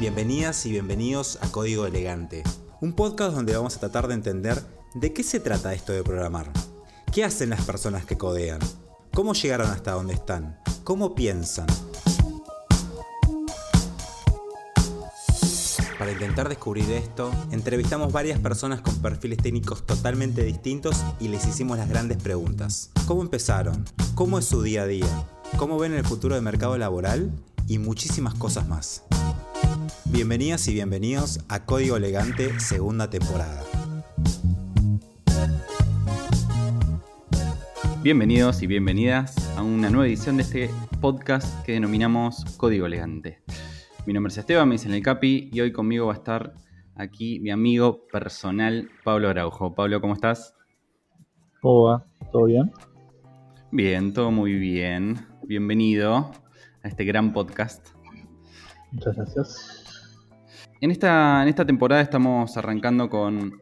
Bienvenidas y bienvenidos a Código Elegante, un podcast donde vamos a tratar de entender de qué se trata esto de programar. ¿Qué hacen las personas que codean? ¿Cómo llegaron hasta donde están? ¿Cómo piensan? Para intentar descubrir esto, entrevistamos varias personas con perfiles técnicos totalmente distintos y les hicimos las grandes preguntas. ¿Cómo empezaron? ¿Cómo es su día a día? ¿Cómo ven el futuro del mercado laboral? Y muchísimas cosas más. Bienvenidas y bienvenidos a Código Elegante segunda temporada. Bienvenidos y bienvenidas a una nueva edición de este podcast que denominamos Código Elegante. Mi nombre es Esteban, me dicen el Capi y hoy conmigo va a estar aquí mi amigo personal Pablo Araujo. Pablo, ¿cómo estás? ¿Cómo va? ¿Todo bien? Bien, todo muy bien. Bienvenido a este gran podcast. Muchas gracias. En esta, en esta temporada estamos arrancando con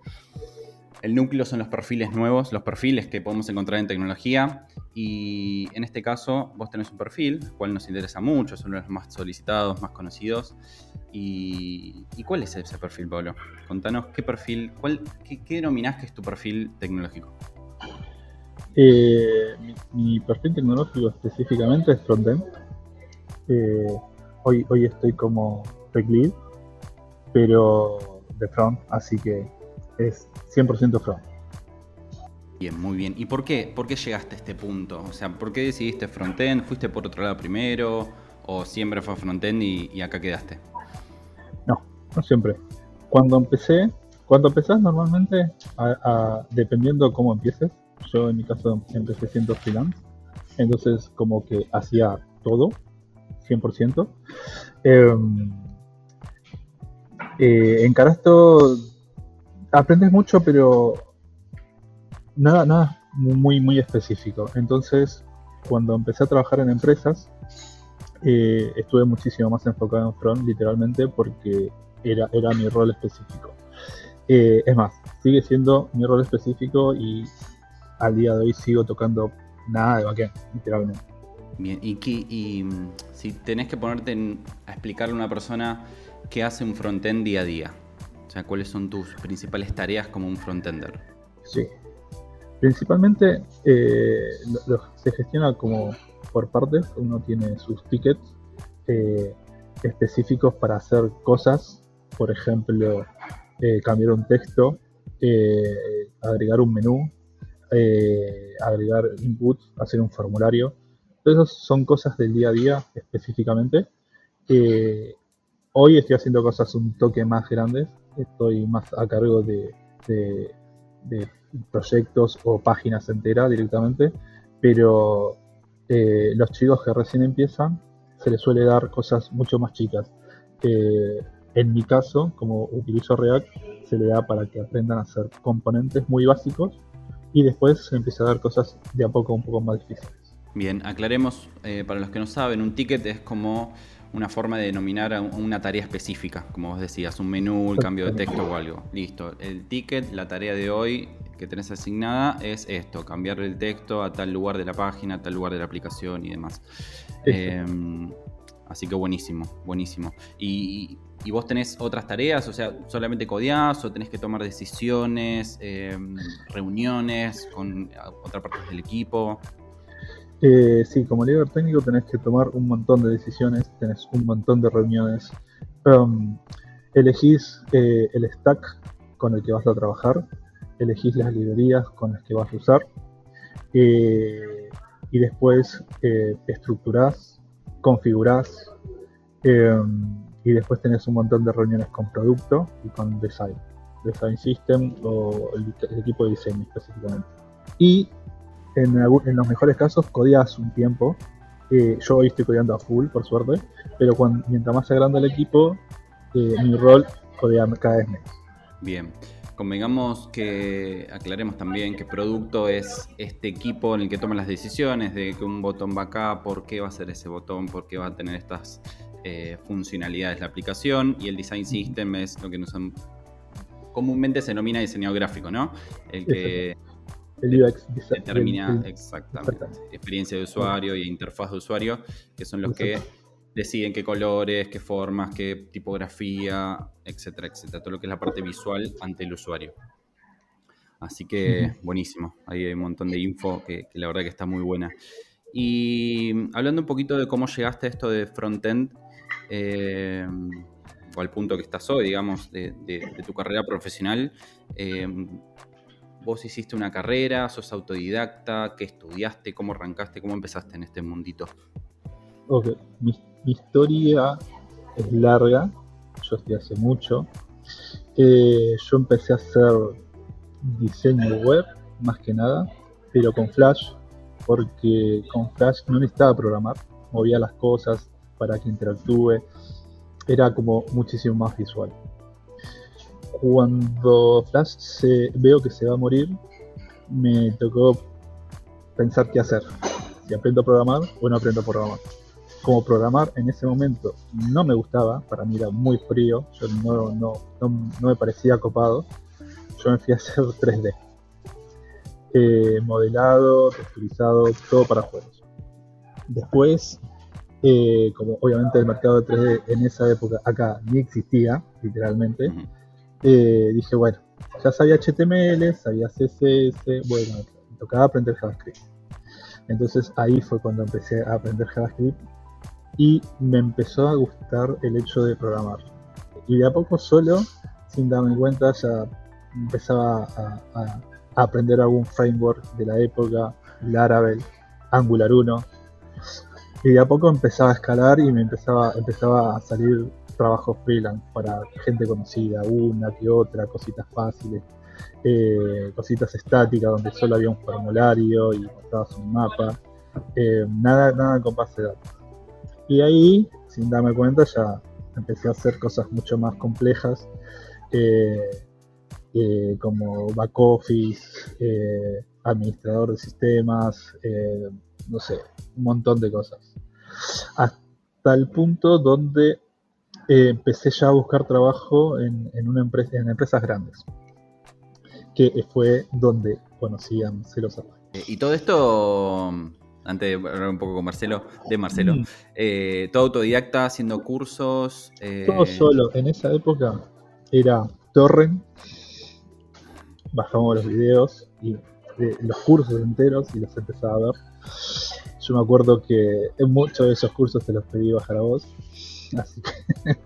el núcleo son los perfiles nuevos, los perfiles que podemos encontrar en tecnología. Y en este caso, vos tenés un perfil, el cual nos interesa mucho, de los más solicitados, más conocidos. ¿Y, cuál es ese perfil, Pablo? Contanos qué perfil, cuál, qué, denominás que es tu perfil tecnológico. Eh, mi, perfil tecnológico específicamente es frontend. Eh, hoy, hoy estoy como tech lead pero de front, así que es 100% front. Bien, muy bien. ¿Y por qué? ¿Por qué llegaste a este punto? O sea, ¿por qué decidiste frontend? ¿Fuiste por otro lado primero? ¿O siempre fue frontend y, y acá quedaste? No, no siempre. Cuando empecé, cuando empezás normalmente, dependiendo cómo empieces, yo en mi caso empecé siendo freelance, entonces como que hacía todo, 100%. Eh, eh, encarar esto, aprendes mucho, pero nada, nada muy, muy específico. Entonces, cuando empecé a trabajar en empresas, eh, estuve muchísimo más enfocado en front, literalmente, porque era, era mi rol específico. Eh, es más, sigue siendo mi rol específico y al día de hoy sigo tocando nada de backend, literalmente. Bien, y, y mm, si tenés que ponerte a explicarle a una persona ¿qué hace un frontend día a día? O sea, ¿cuáles son tus principales tareas como un frontender? Sí. Principalmente eh, se gestiona como por partes. Uno tiene sus tickets eh, específicos para hacer cosas. Por ejemplo, eh, cambiar un texto, agregar un menú, agregar input, hacer un formulario. Todas esas son cosas del día a día específicamente. Hoy estoy haciendo cosas un toque más grandes, estoy más a cargo de, proyectos o páginas enteras directamente, pero eh, los chicos que recién empiezan se les suele dar cosas mucho más chicas. Eh, en mi caso, como utilizo React, se le da para que aprendan a hacer componentes muy básicos y después se empieza a dar cosas de a poco un poco más difíciles. Bien, aclaremos eh, para los que no saben, un ticket es como una forma de denominar a una tarea específica, como vos decías, un menú, el cambio de texto o algo. Listo. El ticket, la tarea de hoy que tenés asignada es esto, cambiar el texto a tal lugar de la página, a tal lugar de la aplicación y demás. Em, así que buenísimo, buenísimo. Y, vos tenés otras tareas, o sea, solamente codeás o tenés que tomar decisiones, em, reuniones con otra parte del equipo. Eh, sí, como líder técnico tenés que tomar un montón de decisiones, tenés un montón de reuniones. Um, elegís eh, el stack con el que vas a trabajar, elegís las librerías con las que vas a usar eh, y después eh, estructurás, configurás em, y después tenés un montón de reuniones con producto y con design, design system o el, el equipo de diseño específicamente. Y en, los mejores casos codeas un tiempo. Eh, yo hoy estoy codeando a full, por suerte, pero cuando, mientras más se agranda el equipo, eh, mi rol codea cada vez menos. Bien, convengamos que aclaremos también que producto es este equipo en el que toma las decisiones de que un botón va acá, por qué va a ser ese botón, por qué va a tener estas eh, funcionalidades la aplicación y el design system es lo que nos comúnmente se denomina diseño gráfico, ¿no? El que el UX determina exactamente experiencia de usuario y interfaz de usuario, que son los que deciden qué colores, qué formas, qué tipografía, etcétera, etcétera. Todo lo que es la parte visual ante el usuario. Así que buenísimo. Ahí hay un montón de info que, la verdad que está muy buena. Y hablando un poquito de cómo llegaste a esto de frontend, eh, o al punto que estás hoy, digamos, de, tu carrera profesional, eh, vos hiciste una carrera, sos autodidacta, ¿qué estudiaste? ¿Cómo arrancaste? ¿Cómo empezaste en este mundito? Ok, mi, historia es larga, yo estoy hace mucho. Eh, yo empecé a hacer diseño web, más que nada, pero con Flash, porque con Flash no necesitaba programar, movía las cosas para que interactúe, era como muchísimo más visual. Cuando Flash veo que se va a morir, me tocó pensar qué hacer. Si aprendo a programar o no aprendo a programar. Como programar en ese momento no me gustaba, para mí era muy frío, yo no me parecía copado yo me fui a hacer 3D. Eh, modelado, texturizado, todo para juegos. Después, eh, como obviamente el mercado de 3D en esa época acá ni existía, literalmente, eh, dije, bueno, ya sabía HTML, sabía CSS, bueno, tocaba aprender JavaScript. Entonces ahí fue cuando empecé a aprender JavaScript y me empezó a gustar el hecho de programar. Y de a poco solo, sin darme cuenta, ya empezaba a, aprender algún framework de la época, Laravel, Angular 1, y de a poco empezaba a escalar y me empezaba, empezaba a salir trabajos freelance para gente conocida, una que otra, cositas fáciles, eh, cositas estáticas donde solo había un formulario y mostrabas un mapa, eh, nada, nada con base de datos. Y ahí, sin darme cuenta, ya empecé a hacer cosas mucho más complejas. Eh, como back office, administrador de sistemas, no sé, un montón de cosas. Hasta el punto donde empecé ya a buscar trabajo en, una empresa, en empresas grandes, que fue donde conocí a Marcelo Y todo esto, antes de hablar un poco con Marcelo, de Marcelo, mm. todo autodidacta, haciendo cursos. Todo solo, en esa época era Torrent, bajamos los videos y los cursos enteros y los empezaba a ver. Yo me acuerdo que en muchos de esos cursos te los pedí bajar a vos. Así que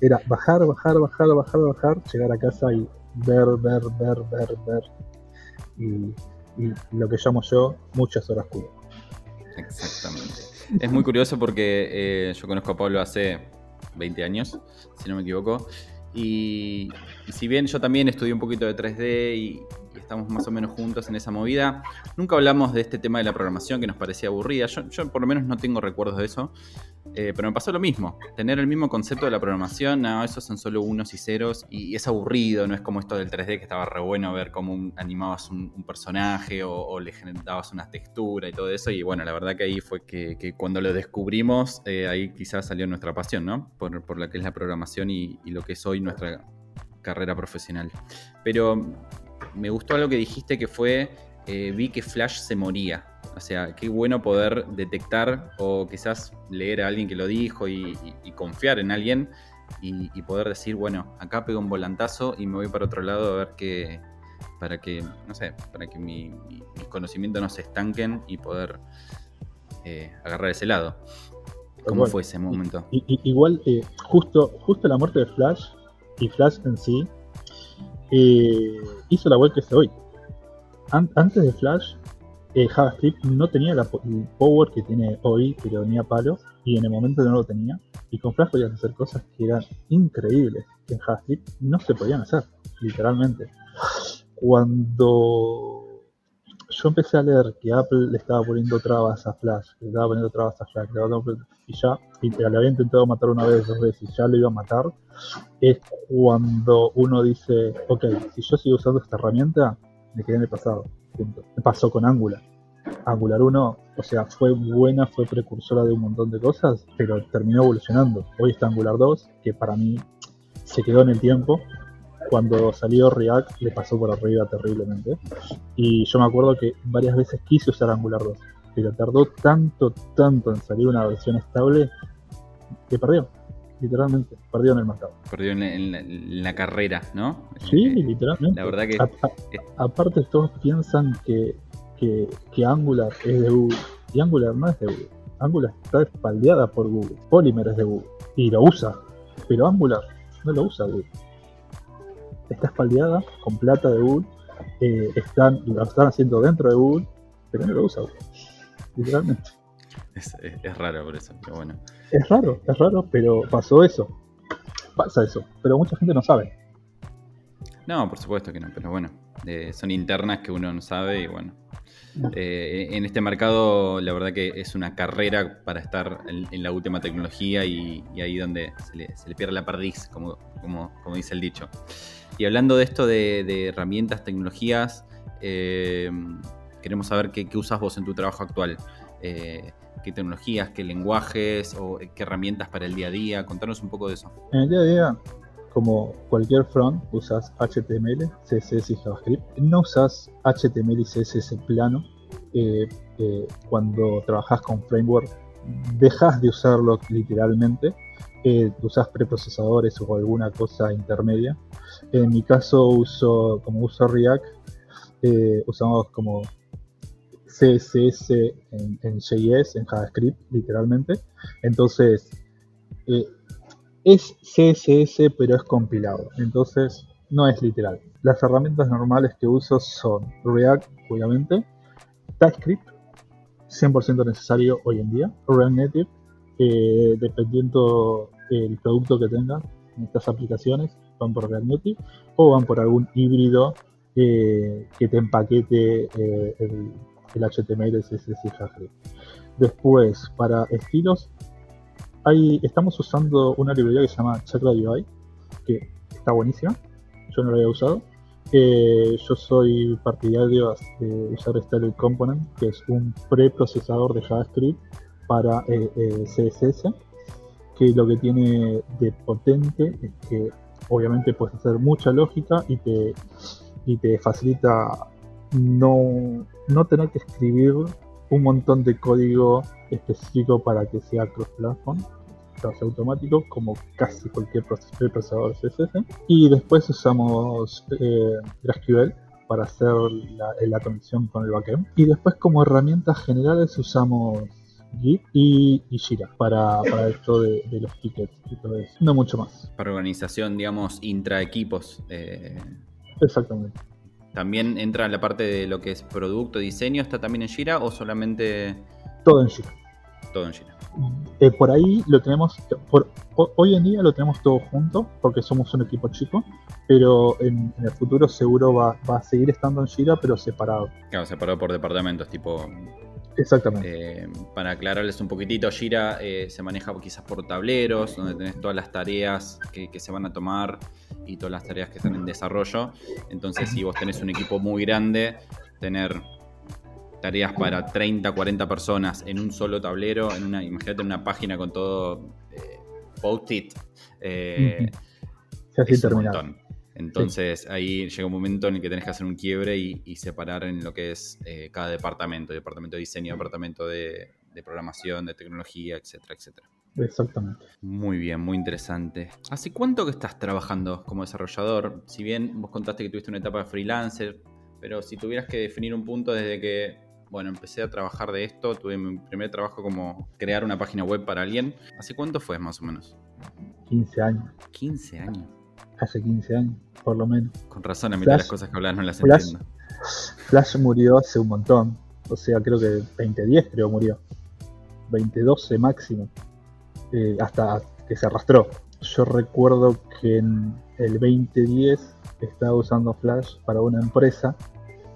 era bajar, bajar, bajar, bajar, bajar, llegar a casa y ver, ver, ver, ver, ver. Y, lo que llamo yo, muchas horas cubo. Exactamente. Es muy curioso porque eh, yo conozco a Pablo hace 20 años, si no me equivoco, y, si bien yo también estudié un poquito de 3D y, estamos más o menos juntos en esa movida, nunca hablamos de este tema de la programación que nos parecía aburrida. Yo, por lo menos no tengo recuerdos de eso, eh, pero me pasó lo mismo. Tener el mismo concepto de la programación, no, esos son solo unos y ceros y es aburrido, no es como esto del 3D que estaba re bueno ver cómo animabas un, personaje o, le generabas una textura y todo eso. Y bueno, la verdad que ahí fue que, cuando lo descubrimos, eh, ahí quizás salió nuestra pasión, ¿no? Por, por la que es la programación y lo que es hoy nuestra carrera profesional. Pero me gustó algo que dijiste que fue, eh, vi que Flash se moría. O sea, qué bueno poder detectar o quizás leer a alguien que lo dijo y, confiar en alguien y, poder decir, bueno, acá pego un volantazo y me voy para otro lado a ver qué, para que, no sé, para que mi, mis conocimientos no se estanquen y poder eh, agarrar ese lado. ¿Cómo fue ese momento? igual, eh, justo, justo la muerte de Flash y Flash en sí, eh, hizo la web que es hoy. antes de Flash, eh, JavaScript no tenía el power que tiene hoy, lo tenía palo, y en el momento no lo tenía. Y con Flash podías hacer cosas que eran increíbles, que en JavaScript no se podían hacer, literalmente. Cuando yo empecé a leer que Apple le estaba poniendo trabas a Flash, le estaba poniendo trabas a Flash, y ya, le había intentado matar una vez, dos veces, y ya lo iba a matar, es cuando uno dice, ok, si yo sigo usando esta herramienta, me quedé en el pasado. Me pasó con Angular. Angular 1, o sea, fue buena, fue precursora de un montón de cosas, pero terminó evolucionando. Hoy está Angular 2, que para mí se quedó en el tiempo, cuando salió React le pasó por arriba terriblemente. Y yo me acuerdo que varias veces quise usar Angular 2, pero tardó tanto, tanto en salir una versión estable, que perdió, literalmente, perdió en el mercado. Perdió en la, carrera, ¿no? Sí, eh, literalmente. La verdad que... aparte todos piensan que, que, Angular es de Google, y Angular no es de Google. Angular está espaldeada por Google, Polymer es de Google, y lo usa, pero Angular no lo usa Google. Está espaldeada con plata de Google, eh, están, lo están haciendo dentro de Google, pero no lo usa Google, literalmente. Es, raro por eso, pero bueno. Es raro, es raro, pero pasó eso. Pasa eso, pero mucha gente no sabe. No, por supuesto que no, pero bueno, son internas que uno no sabe y bueno. Eh, en este mercado, la verdad que es una carrera para estar en, la última tecnología y, ahí donde se le, pierde la perdiz, como, como, dice el dicho. Y hablando de esto de, herramientas, tecnologías, eh, queremos saber qué, usas vos en tu trabajo actual. Eh, qué tecnologías, qué lenguajes o qué herramientas para el día a día. Contanos un poco de eso. En el día a día, como cualquier front, usas HTML, CSS y JavaScript. No usas HTML y CSS plano. Eh, eh, cuando trabajas con framework, dejas de usarlo literalmente. Eh, usas preprocesadores o alguna cosa intermedia. En mi caso, uso como uso React, usamos como CSS en, JS, en JavaScript, literalmente. Entonces, eh, es CSS, pero es compilado. Entonces, no es literal. Las herramientas normales que uso son React, obviamente, TypeScript, 100% necesario hoy en día, React Native, eh, dependiendo el producto que tengan en estas aplicaciones, van por React Native o van por algún híbrido eh, que te empaquete el el HTML, CSS y JavaScript. Después, para estilos, estamos usando una librería que se llama Chakra UI, que está buenísima. Yo no la había usado. Eh, yo soy partidario de usar Style Component, que es un preprocesador de JavaScript para eh, eh, CSS, que lo que tiene de potente es que obviamente puedes hacer mucha lógica y te, y te facilita no, no tener que escribir un montón de código específico para que sea cross-platform, sea automático, como casi cualquier procesador CSS. Y después usamos eh, GraphQL para hacer la, conexión con el backend. Y después como herramientas generales usamos Git y, Jira para, esto de, los tickets y todo eso. No mucho más. Para organización, digamos, intra equipos. Eh, Exactamente. ¿También entra en la parte de lo que es producto, diseño? ¿Está también en Jira o solamente...? Todo en Jira. Todo en Jira. Eh, por ahí lo tenemos, por, hoy en día lo tenemos todo junto porque somos un equipo chico, pero en, el futuro seguro va, va, a seguir estando en Jira, pero separado. Claro, separado por departamentos, tipo Exactamente. Eh, para aclararles un poquitito, Jira eh, se maneja quizás por tableros, donde tenés todas las tareas que, se van a tomar y todas las tareas que están en desarrollo. Entonces, si vos tenés un equipo muy grande, tener tareas para 30, 40 personas en un solo tablero, en una, imagínate una página con todo eh, post-it. Eh, es entonces ahí llega un momento en el que tenés que hacer un quiebre y, separar en lo que es eh, cada departamento, departamento de diseño, departamento de, programación, de tecnología, etcétera, etcétera. Exactamente. Muy bien, muy interesante. ¿Hace cuánto que estás trabajando como desarrollador? Si bien vos contaste que tuviste una etapa de freelancer, pero si tuvieras que definir un punto desde que, bueno, empecé a trabajar de esto, tuve mi primer trabajo como crear una página web para alguien, ¿hace cuánto fue más o menos? 15 años. 15 años hace 15 años, por lo menos. Con razón, a mí las cosas que hablas no las entiendo. Flash murió hace un montón. O sea, creo que 2010 creo murió. 2012 máximo. Eh, hasta que se arrastró. Yo recuerdo que en el 2010 estaba usando Flash para una empresa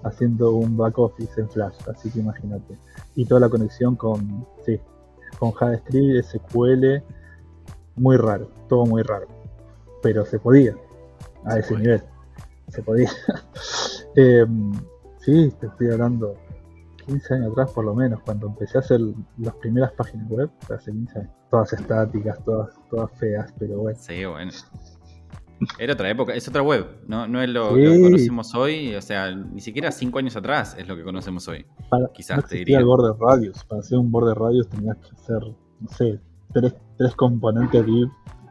haciendo un back office en Flash, así que imagínate. Y toda la conexión con, sí, con JavaScript, SQL, muy raro, todo muy raro pero se podía a ese nivel. Se podía. Em, sí, te estoy hablando 15 años atrás por lo menos, cuando empecé a hacer las primeras páginas web, hace 15 años. Todas estáticas, todas, todas feas, pero bueno. Sí, bueno. Era otra época, es otra web, no, no es lo, que conocemos hoy, o sea, ni siquiera 5 años atrás es lo que conocemos hoy. Quizás te diría. el para hacer un borde radios tenías que hacer, no sé, tres, tres componentes div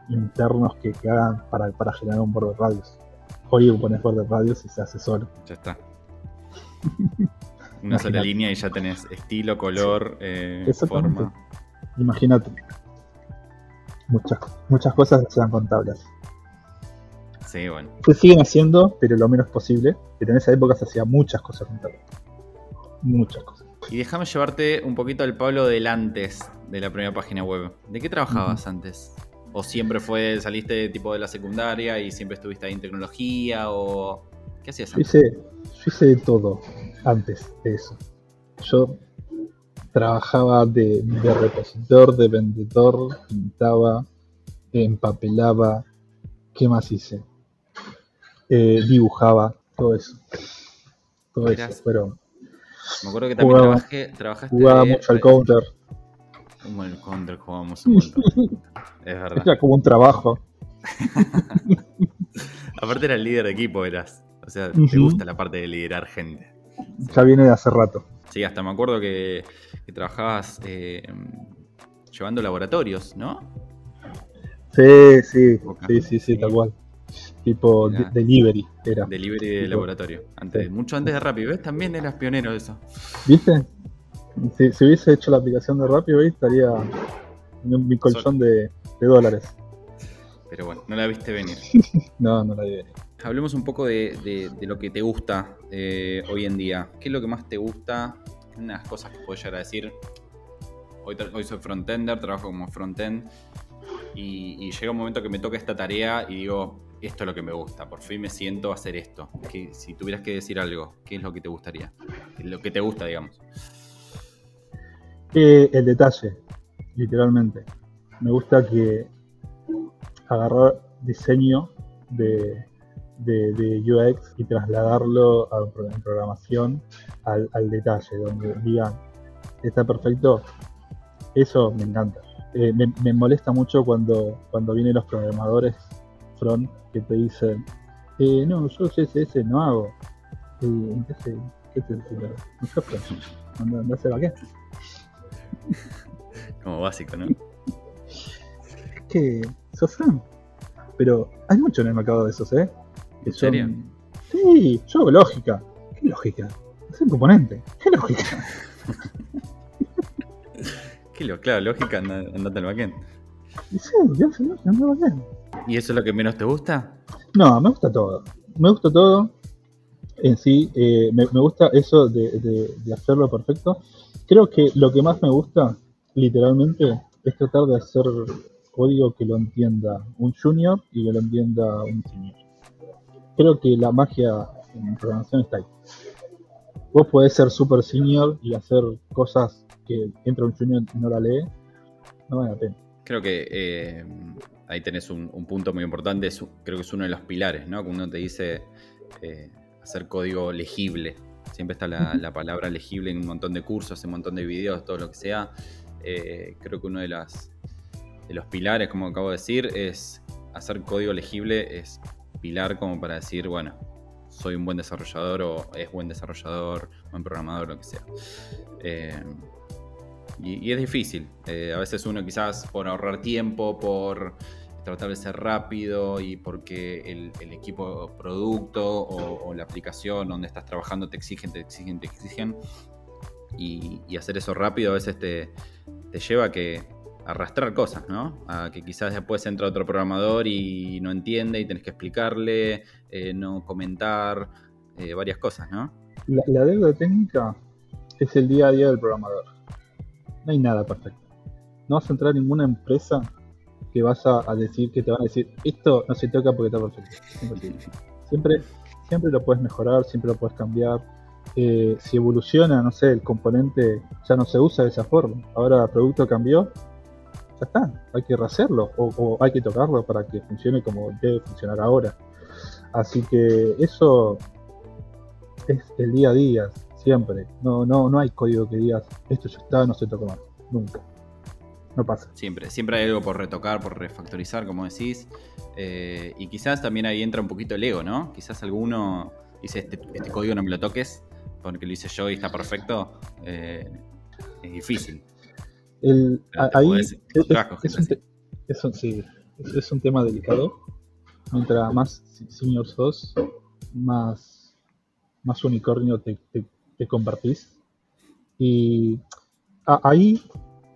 internos que, que hagan para, para generar un border radius. Hoy pones border radius y se hace solo. Ya está. Una sola línea y ya tenés estilo, color, eh, forma. Imagínate. Muchas, muchas cosas sean contables. Sí, bueno. Se siguen haciendo, pero lo menos posible. Pero en esa época se hacía muchas cosas contables. Muchas cosas. Y déjame llevarte un poquito al Pablo del antes de la primera página web. ¿De qué trabajabas antes? ¿O siempre fue, saliste tipo de la secundaria y siempre estuviste ahí en tecnología? ¿O qué hacías antes? Yo hice, yo hice de todo antes de eso. Yo trabajaba de, repositor, de vendedor, pintaba, empapelaba, ¿qué más hice? Eh, dibujaba, todo eso. Todo eso, pero... Me acuerdo que también trabajé, trabajaste... Jugaba mucho al counter. Como el counter jugábamos un montón. es verdad. Era como un trabajo. Aparte era el líder de equipo, eras. O sea, te gusta la parte de liderar gente. Ya viene de hace rato. Sí, hasta me acuerdo que, trabajabas eh, llevando laboratorios, ¿no? Sí, sí, sí, sí, sí, tal cual. Tipo delivery era. Delivery de laboratorio. Antes, Mucho antes de Rappi, ¿ves? También eras pionero de eso. ¿Viste? Si, hubiese hecho la aplicación de Rappi hoy estaría en mi colchón de, dólares. Pero bueno, no la viste venir. no, no la vi venir. Hablemos un poco de, lo que te gusta eh, hoy en día. ¿Qué es lo que más te gusta? Unas cosas que puedo llegar a decir. Hoy, hoy soy frontender, trabajo como frontend. Y, y, llega un momento que me toca esta tarea y digo, esto es lo que me gusta, por fin me siento a hacer esto. Que, si tuvieras que decir algo, ¿qué es lo que te gustaría? Lo que te gusta, digamos. Eh, el detalle, literalmente. Me gusta que agarrar diseño de, de, UX y trasladarlo a programación al, detalle, donde digan, está perfecto, eso me encanta. Eh, me, molesta mucho cuando, cuando vienen los programadores front que te dicen, eh, no, yo CSS no hago. Eh, ¿Qué qué. Como básico, ¿no? Es que sos Fran. Pero hay mucho en el mercado de esos, ¿eh? ¿En serio? Sí, yo hago lógica. ¿Qué lógica? Es un componente. ¿Qué lógica? ¿Qué lo? Claro, lógica, andate al backend. Sí, yo soy lógica, ando al backend. ¿Y eso es lo que menos te gusta? No, me gusta todo. Me gusta todo. En sí, eh, me, gusta eso de, hacerlo perfecto. Creo que lo que más me gusta, literalmente, es tratar de hacer código que lo entienda un junior y que lo entienda un senior. Creo que la magia en programación está ahí. Vos podés ser super senior y hacer cosas que entra un junior y no la lee, no vale la pena. Creo que eh, ahí tenés un, punto muy importante, creo que es uno de los pilares, ¿no? Cuando uno te dice eh, hacer código legible, siempre está la, palabra legible en un montón de cursos, en un montón de videos, todo lo que sea. Eh, creo que uno de, las, de los pilares, como acabo de decir, es hacer código legible, es pilar como para decir, bueno, soy un buen desarrollador o es buen desarrollador, buen programador, lo que sea. Eh, y, es difícil. a veces uno quizás por ahorrar tiempo, por tratar de ser rápido y porque el, equipo producto o, la aplicación donde estás trabajando te exigen, te exigen, te exigen. Y, hacer eso rápido a veces te, lleva a que arrastrar cosas, ¿no? A que quizás después entra otro programador y no entiende y tenés que explicarle, eh, no comentar, eh, varias cosas, ¿no? La, la deuda técnica es el día a día del programador. No hay nada perfecto. No vas a entrar en ninguna empresa que vas a, decir, que te van a decir, esto no se toca porque está perfecto. Siempre, siempre lo puedes mejorar, siempre lo puedes cambiar. Eh, si evoluciona, no sé, el componente ya no se usa de esa forma. Ahora el producto cambió, ya está, hay que rehacerlo o, hay que tocarlo para que funcione como debe funcionar ahora. Así que eso es el día a día, siempre. No, no, no hay código que digas, esto ya está, no se toca más. Nunca no pasa. Siempre, siempre hay algo por retocar, por refactorizar, como decís. Eh, y quizás también ahí entra un poquito el ego, ¿no? Quizás alguno dice, este, este código no me lo toques, porque lo hice yo y está perfecto. Eh, es difícil. El, ahí podés es, un te- es un- sí, es- un tema delicado. Mientras más senior sos, más, más unicornio te, te, te convertís. Y a- ahí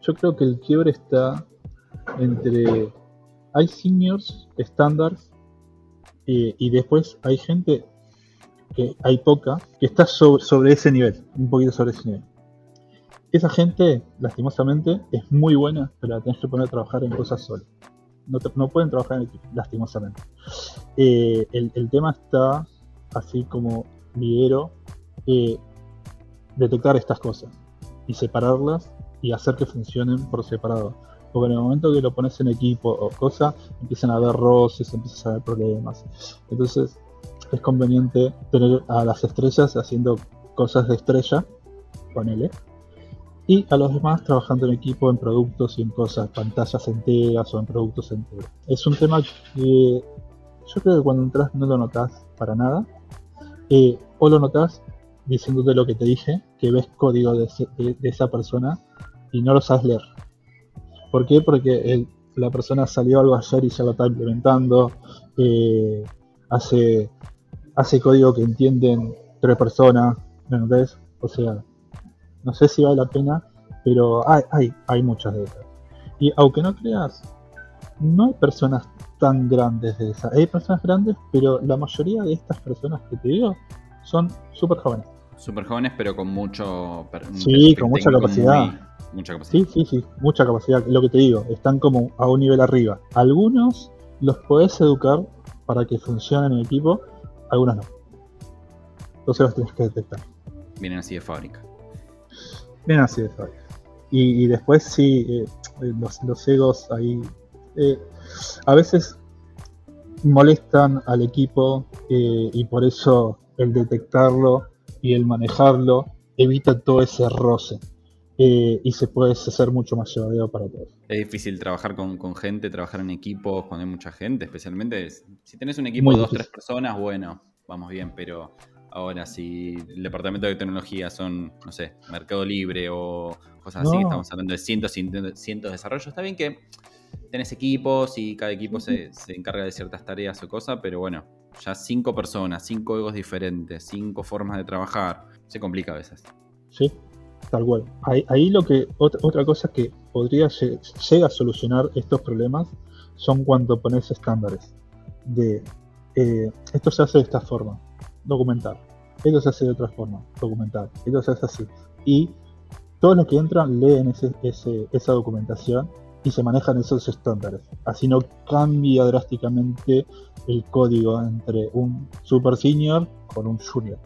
yo creo que el quiebre está entre. Hay seniors estándares eh, y después hay gente que hay poca que está sobre, sobre ese nivel, un poquito sobre ese nivel. Esa gente, lastimosamente, es muy buena, pero la tenés que poner a trabajar en cosas sola. No, te- no pueden trabajar en equipo, lastimosamente. Eh, el, el tema está, así como lidero, eh, detectar estas cosas y separarlas y hacer que funcionen por separado. Porque en el momento que lo pones en equipo o cosa, empiezan a haber roces, empiezan a haber problemas. Entonces, es conveniente tener a las estrellas haciendo cosas de estrella, ponele, y a los demás trabajando en equipo en productos y en cosas, pantallas enteras o en productos enteros. Es un tema que yo creo que cuando entras no lo notas para nada, eh, o lo notas diciéndote lo que te dije, que ves código de, ese- de- de esa persona y no lo sabes leer. ¿Por qué? Porque el- la persona salió algo ayer y ya lo está implementando, eh, hace, hace código que entienden tres personas, ¿me entendés? O sea, no sé si vale la pena, pero hay, hay, hay muchas de esas. Y aunque no creas, no hay personas tan grandes de esas. Hay personas grandes, pero la mayoría de estas personas que te digo son súper jóvenes. Súper jóvenes, pero con mucho. Sí, con mucha capacidad. muy- mucha capacidad. Sí, sí, sí, mucha capacidad. Lo que te digo, están como a un nivel arriba. Algunos los podés educar para que funcionen en equipo, algunos no. Entonces los tienes que detectar. Vienen así de fábrica. Bien así de fácil. Y, y después sí, eh, eh, los, los egos ahí eh, a veces molestan al equipo eh, y por eso el detectarlo y el manejarlo evita todo ese roce eh, y se puede hacer mucho más llevadero para todos. Es difícil trabajar con, con gente, trabajar en equipos, cuando hay mucha gente, especialmente es- si tenés un equipo Muy de dos, difícil. tres personas, bueno, vamos bien, pero ahora si el departamento de tecnología son, no sé, Mercado Libre o cosas así, estamos hablando de cientos y cientos de desarrollos, está bien que tenés equipos y cada equipo se, se encarga de ciertas tareas o cosas, pero bueno, ya cinco personas, cinco egos diferentes, cinco formas de trabajar, se complica a veces. ¿sí? Tal cual. Ahí, lo que otra, otra cosa que podría lle- llega a solucionar estos problemas son cuando pones estándares de eh, esto se hace de esta forma, documentar. Esto se hace de otra forma, documentar. Esto se hace así. Y todos los que entran leen ese- ese- esa documentación y se manejan esos estándares. Así no cambia drásticamente el código entre un super senior con un junior.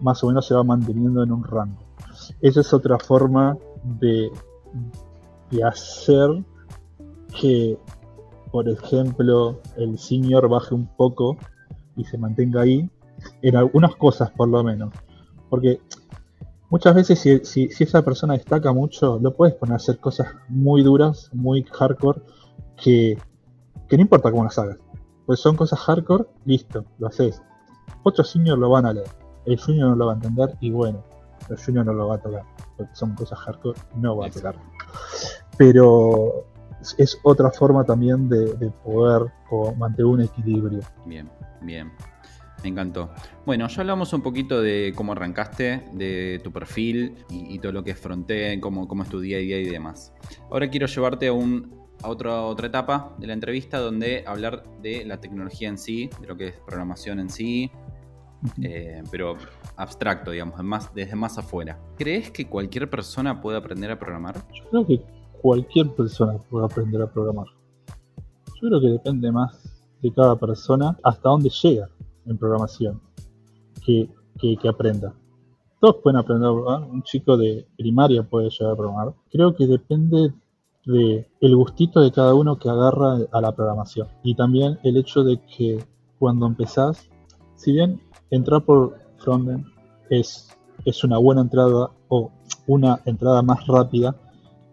Más o menos se va manteniendo en un rango. Esa es otra forma de, de hacer que, por ejemplo, el senior baje un poco y se mantenga ahí, en algunas cosas por lo menos. Porque muchas veces si, si- esa persona destaca mucho, lo puedes poner a hacer cosas muy duras, muy hardcore, que, que no importa cómo las hagas. Pues son cosas hardcore, listo, lo haces. Otros senior lo van a leer, el junior no lo va a entender y bueno, el junior no lo va a tocar, porque son cosas hardcore, no va a tocar. Pero es- otra forma también de, de poder mantener un equilibrio. Bien, bien. Me encantó. Bueno, ya hablamos un poquito de cómo arrancaste, de tu perfil y, y todo lo que es frontend, cómo, cómo es tu día a día y demás. Ahora quiero llevarte a, un, a otra, otra etapa de la entrevista donde hablar de la tecnología en sí, de lo que es programación en sí, eh, pero abstracto, digamos, más, desde más afuera. ¿Crees que cualquier persona puede aprender a programar? Yo creo que cualquier persona puede aprender a programar. Yo creo que depende más de cada persona hasta dónde llega en programación que, que, que aprenda. Todos pueden aprender a programar, un chico de primaria puede llegar a programar. Creo que depende de el gustito de cada uno que agarra a la programación. Y también el hecho de que cuando empezás, si bien entrar por frontend es, es una buena entrada o una entrada más rápida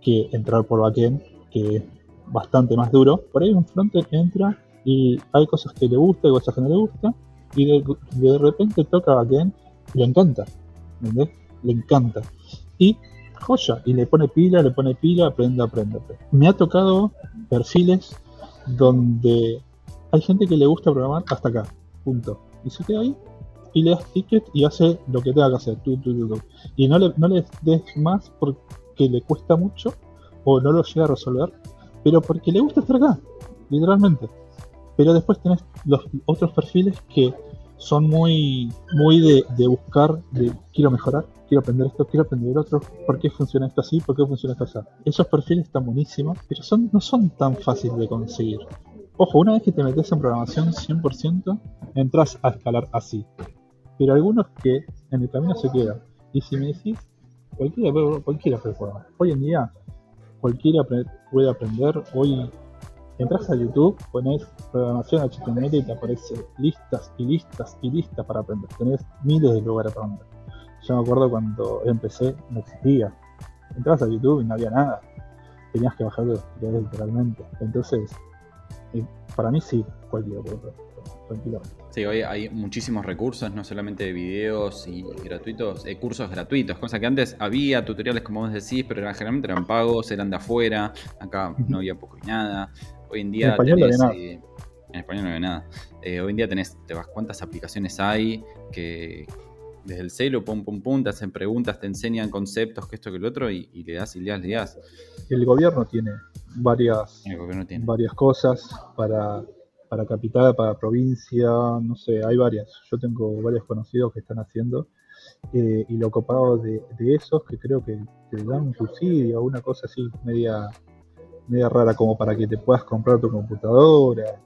que entrar por backend, que es bastante más duro, por ahí un frontend entra y hay cosas que le gusta y cosas que no le gusta, y de, de repente toca backend y le encanta, ¿entendés? Le encanta. Y joya. Y le pone pila, le pone pila, aprende, aprende. Me ha tocado perfiles donde hay gente que le gusta programar hasta acá, punto. Y se queda ahí y le das ticket y hace lo que tenga que hacer. Y no le, no le des más porque le cuesta mucho o no lo llega a resolver, pero porque le gusta estar acá, literalmente. Pero después tenés los otros perfiles que son muy, muy de, de buscar, de quiero mejorar, quiero aprender esto, quiero aprender otro, por qué funciona esto así, por qué funciona esto así. Esos perfiles están buenísimos, pero son, no son tan fáciles de conseguir. Ojo, una vez que te metes en programación 100%, entras a escalar así. Pero algunos que en el camino se quedan. Y si me decís, cualquiera, cualquiera puede programar. Hoy en día, cualquiera puede aprender. Hoy entras a YouTube, pones programación HTML y te aparece listas y listas y listas para aprender. Tenés miles de lugares para aprender. Yo me acuerdo cuando empecé, no existía. Entras a YouTube y no había nada. Tenías que bajar los tutoriales literalmente. Entonces, para mí sí, cualquiera puede tranquilamente. Sí, hoy hay muchísimos recursos, no solamente de videos y gratuitos, eh, cursos gratuitos, cosa que antes había tutoriales como vos decís, pero generalmente eran pagos, eran de afuera, acá no había poco y nada. Hoy en día... En español no había nada. Eh, en español no había nada. Eh, hoy en día tenés, te vas, cuántas aplicaciones hay que, desde el celo, pum, pum, pum, te hacen preguntas, te enseñan conceptos, que esto, que lo otro, y, le das y le das, le das. El gobierno tiene varias, varias cosas para, para capital, para provincia, no sé, hay varias. Yo tengo varios conocidos que están haciendo. Eh, y lo copado de, esos que creo que te dan un subsidio o una cosa así, media, media rara, como para que te puedas comprar tu computadora.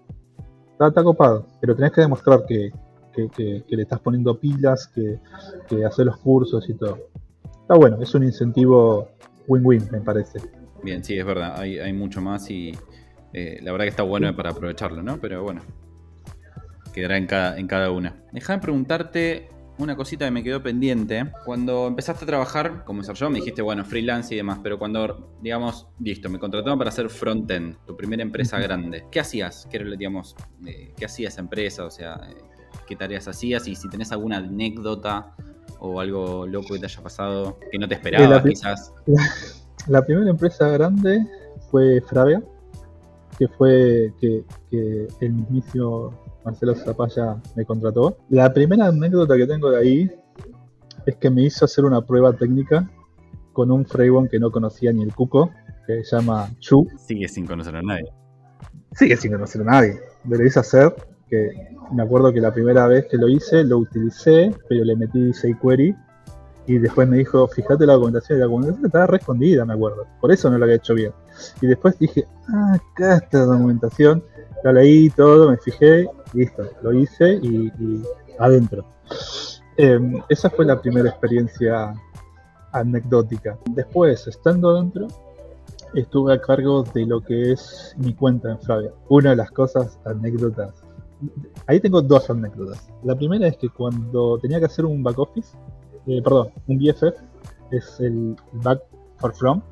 Está, está copado, pero tenés que demostrar que, que, le estás poniendo pilas, que, que hacer los cursos y todo. Está bueno, es un incentivo win-win, me parece. Bien, sí, es verdad, hay, hay mucho más y eh, la verdad que está bueno para aprovecharlo, ¿no? Pero bueno, quedará en cada, en cada una. Déjame preguntarte una cosita que me quedó pendiente. Cuando empezaste a trabajar como yo, me dijiste, bueno, freelance y demás, pero cuando, digamos, listo, me contrataron para hacer frontend, tu primera empresa grande, ¿qué hacías? ¿Qué, digamos, eh, ¿qué hacía esa empresa? O sea, qué tareas hacías y si tenés alguna anécdota o algo loco que te haya pasado que no te esperabas, quizás. La, primera empresa grande fue Fravia, que fue que, el mismísimo Marcelo Zapaya me contrató. La primera anécdota que tengo de ahí es que me hizo hacer una prueba técnica con un framework que no conocía ni el cuco, que se llama Chu. Sigue sin conocer a nadie. Sigue sin conocer a nadie. Me lo hice hacer que me acuerdo que la primera vez que lo hice lo utilicé, pero le metí query y después me dijo, fíjate la documentación, y la documentación estaba respondida, me acuerdo, por eso no lo había hecho bien. Y después dije, ah, acá está la documentación, la leí todo, me fijé, listo, lo hice y, adentro. Em, esa fue la primera experiencia anecdótica. Después, estando adentro, estuve a cargo de lo que es mi cuenta en Fravia. Una de las cosas, anécdotas ahí tengo dos anécdotas. La primera es que cuando tenía que hacer un back office, eh, perdón, un BFF, es el back for front,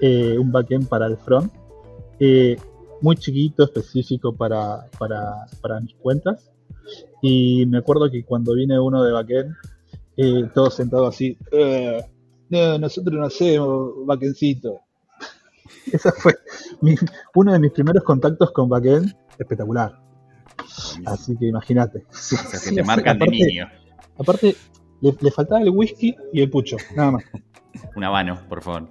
eh, un backend para el front, eh, muy chiquito, específico para, para, para, mis cuentas. Y me acuerdo que cuando viene uno de backend, todo sentado así, no, nosotros no hacemos backendcito. Ese fue uno de mis primeros contactos con backend, espectacular Así que imagínate. te marcan de niño. Aparte, le, faltaba el whisky y el pucho, nada más. Un habano, por favor.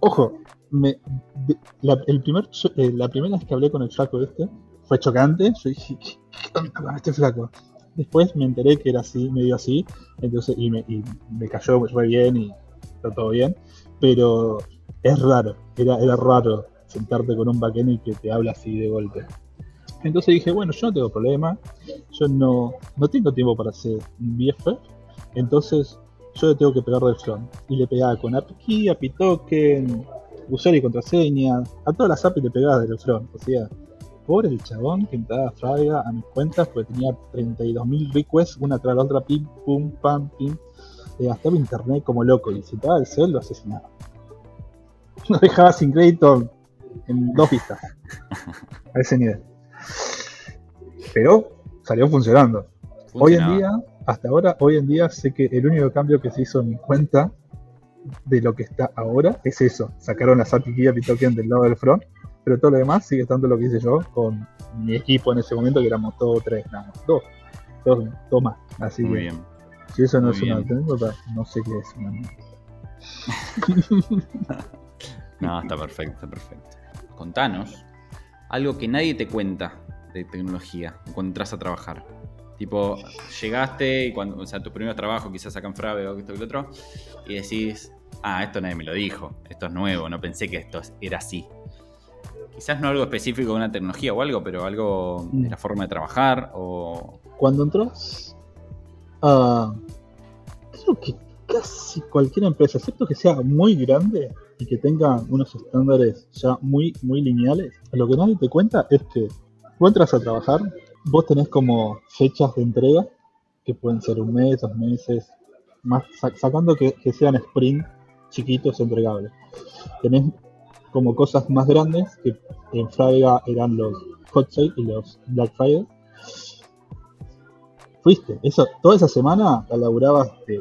Ojo, la, el primer, eh, la primera vez que hablé con el flaco este fue chocante. Yo dije, ¿qué onda con este flaco? Después me enteré que era así, medio así, entonces y me, y me cayó re bien y está todo bien, pero es raro, era, era raro sentarte con un backend y que te habla así de golpe. Entonces dije, bueno, yo no tengo problema, yo no, no tengo tiempo para hacer un BFF, entonces yo le tengo que pegar del front. Y le pegaba con API API Token, usuario y contraseña, a todas las APIs le pegaba del front. O sea, por el chabón que entraba fraiga a mis cuentas porque tenía 32.000 requests, una tras la otra, pim, pum, pam, pim. Le gastaba internet como loco y si estaba el cel lo asesinaba. Lo dejaba sin crédito en dos pistas. A ese nivel. Pero salió funcionando. Hoy en día, hasta ahora, hoy en día sé que el único cambio que se hizo en mi cuenta de lo que está ahora es eso. Sacaron la Sati Token del lado del front, pero todo lo demás sigue estando lo que hice yo con mi equipo en ese momento, que éramos todos tres, nada dos, dos, dos más. Así Muy que bien. si eso no Muy es una anécdota, no sé qué es una. No, está perfecto, está perfecto. Contanos algo que nadie te cuenta de tecnología cuando entras a trabajar. Tipo, llegaste y cuando, o sea, tu primer trabajo, quizás acá en Frave o esto y lo otro, y decís, ah, esto nadie me lo dijo, esto es nuevo, no pensé que esto era así. Quizás no algo específico de una tecnología o algo, pero algo de la forma de trabajar o... Cuando entras a. Creo que casi cualquier empresa, excepto que sea muy grande y que tenga unos estándares ya muy, muy lineales, lo que nadie te cuenta es que vos entras a trabajar, vos tenés como fechas de entrega, que pueden ser un mes, dos meses, más sa- sacando que, que sean sprint chiquitos entregables. Tenés como cosas más grandes, que en Frávega eran los Hot Sale y los Black Friday. Fuiste, eso, toda esa semana la laburabas de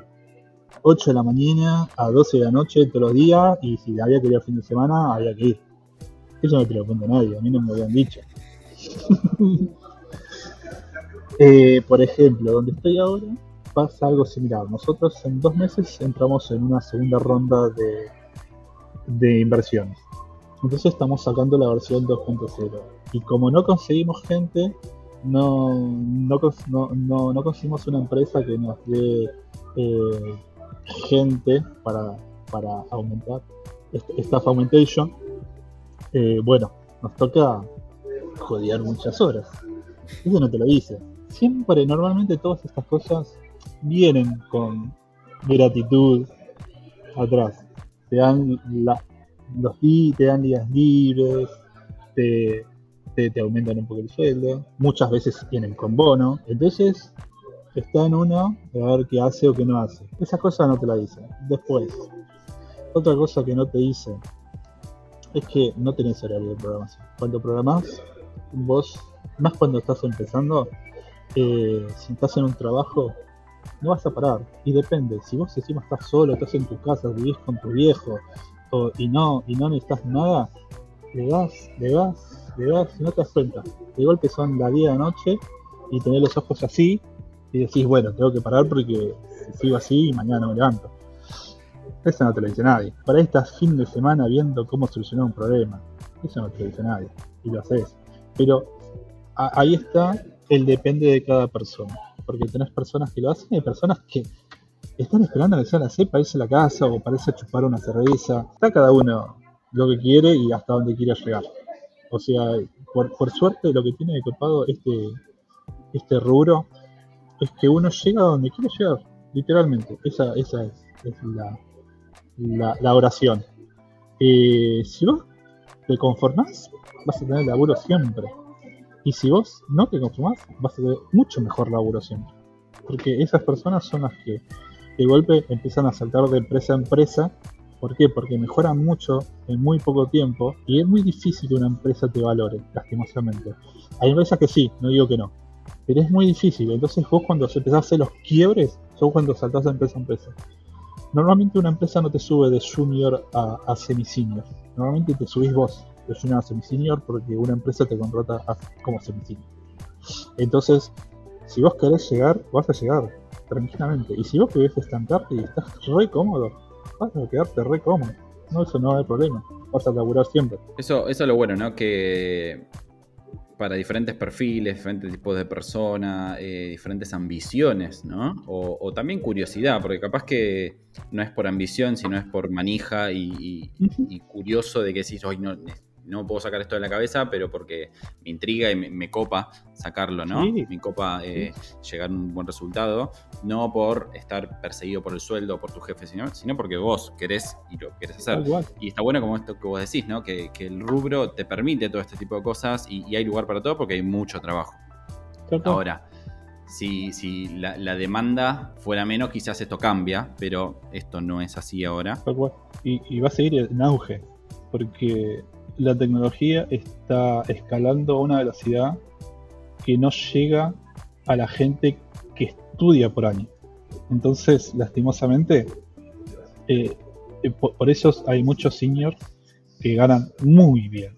8 de la mañana a 12 de la noche todos los días y si había que ir al fin de semana, había que ir. Eso no te lo cuenta nadie, a mí no me lo habían dicho. Eh, por ejemplo, donde estoy ahora pasa algo similar. Nosotros en dos meses entramos en una segunda ronda de, de inversiones. Entonces estamos sacando la versión 2.0. Y como no conseguimos gente, no, no, no, no- conseguimos una empresa que nos dé eh, gente para, para aumentar staff augmentation. Eh, bueno, nos toca jodear muchas horas. Eso no te lo dice. Siempre, normalmente todas estas cosas vienen con gratitud atrás. Te dan la- te dan días libres, te, te, aumentan un poco el sueldo, muchas veces vienen con bono. Entonces, está en uno de ver qué hace o qué no hace. Esa cosa no te la dicen. Después, otra cosa que no te dicen es que no tenés horario de programación. Cuando programás, vos, más cuando estás empezando, eh, si estás en un trabajo, no vas a parar. Y depende, si vos encima estás solo, estás en tu casa, vivís con tu viejo, y no y no necesitas nada, le das, le das, le das, y no te das cuenta. De golpe son las 10 de la noche y tenés los ojos así y decís, bueno, tengo que parar porque si sigo así, mañana me levanto. Eso no te lo dice nadie. Para ahí estás fin de semana viendo cómo solucionar un problema. Eso no te lo dice nadie. Y lo haces. Pero a- ahí está el depende de cada persona. Porque tenés personas que lo hacen y personas que están esperando a que sea la C para irse a la casa o a chupar una cerveza. Está cada uno lo que quiere y hasta dónde quiere llegar. O sea, por, por suerte lo que tiene de copado este, este rubro es que uno llega a donde quiere llegar, literalmente. Esa, esa es, la, la, oración. Eh, si vos te conformás, vas a tener laburo siempre. Y si vos no te conformás, vas a tener mucho mejor laburo siempre. Porque esas personas son las que de golpe empiezan a saltar de empresa a empresa. ¿Por qué? Porque mejoran mucho en muy poco tiempo y es muy difícil que una empresa te valore, lastimosamente. Hay empresas que sí, no digo que no, pero es muy difícil. Entonces vos cuando empezás a hacer los quiebres, son cuando saltás de empresa a empresa. Normalmente una empresa no te sube de junior a, a semi-senior. Normalmente te subís vos junior a semi-senior porque una empresa te contrata como semi-senior. Entonces, si vos querés llegar, vas a llegar tranquilamente. Y si vos querés estancarte y estás re cómodo, vas a quedarte re cómodo. No, eso no hay problema. Vas a laburar siempre. Eso, eso es lo bueno, ¿no? Que para diferentes perfiles, diferentes tipos de personas, eh, diferentes ambiciones, ¿no? O, o también curiosidad, porque capaz que no es por ambición, sino es por manija y, y curioso de que decís, hoy no, no puedo sacar esto de la cabeza, pero porque me intriga y me, me copa sacarlo, ¿no? Sí. Me copa eh, llegar a un buen resultado, no por estar perseguido por el sueldo o por tu jefe, sino, sino porque vos querés y lo querés hacer. Y está bueno como esto que vos decís, ¿no? Que, que el rubro te permite todo este tipo de cosas y, y hay lugar para todo porque hay mucho trabajo. Ahora, si, si la, la demanda fuera menos, quizás esto cambia, pero esto no es así ahora. Tal cual. Y, y va a seguir en auge, porque la tecnología está escalando a una velocidad que no llega a la gente que estudia por año. Entonces, lastimosamente, eh, eh, por, eso hay muchos seniors que ganan muy bien.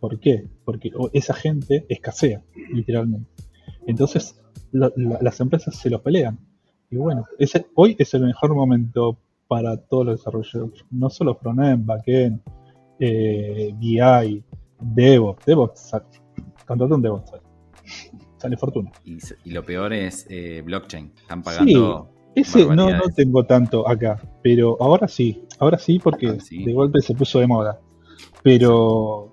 ¿Por qué? Porque esa gente escasea, literalmente. Entonces, las empresas se los pelean. Y bueno, ese, hoy es el mejor momento para todos los desarrolladores, no solo frontend, backend, eh, BI, DevOps, DevOps, contrata un DevOps, sale fortuna. Y, lo peor es eh, blockchain, están pagando. Sí, ese no, no tengo tanto acá, pero ahora sí, ahora sí porque ah, de golpe se puso de moda. Pero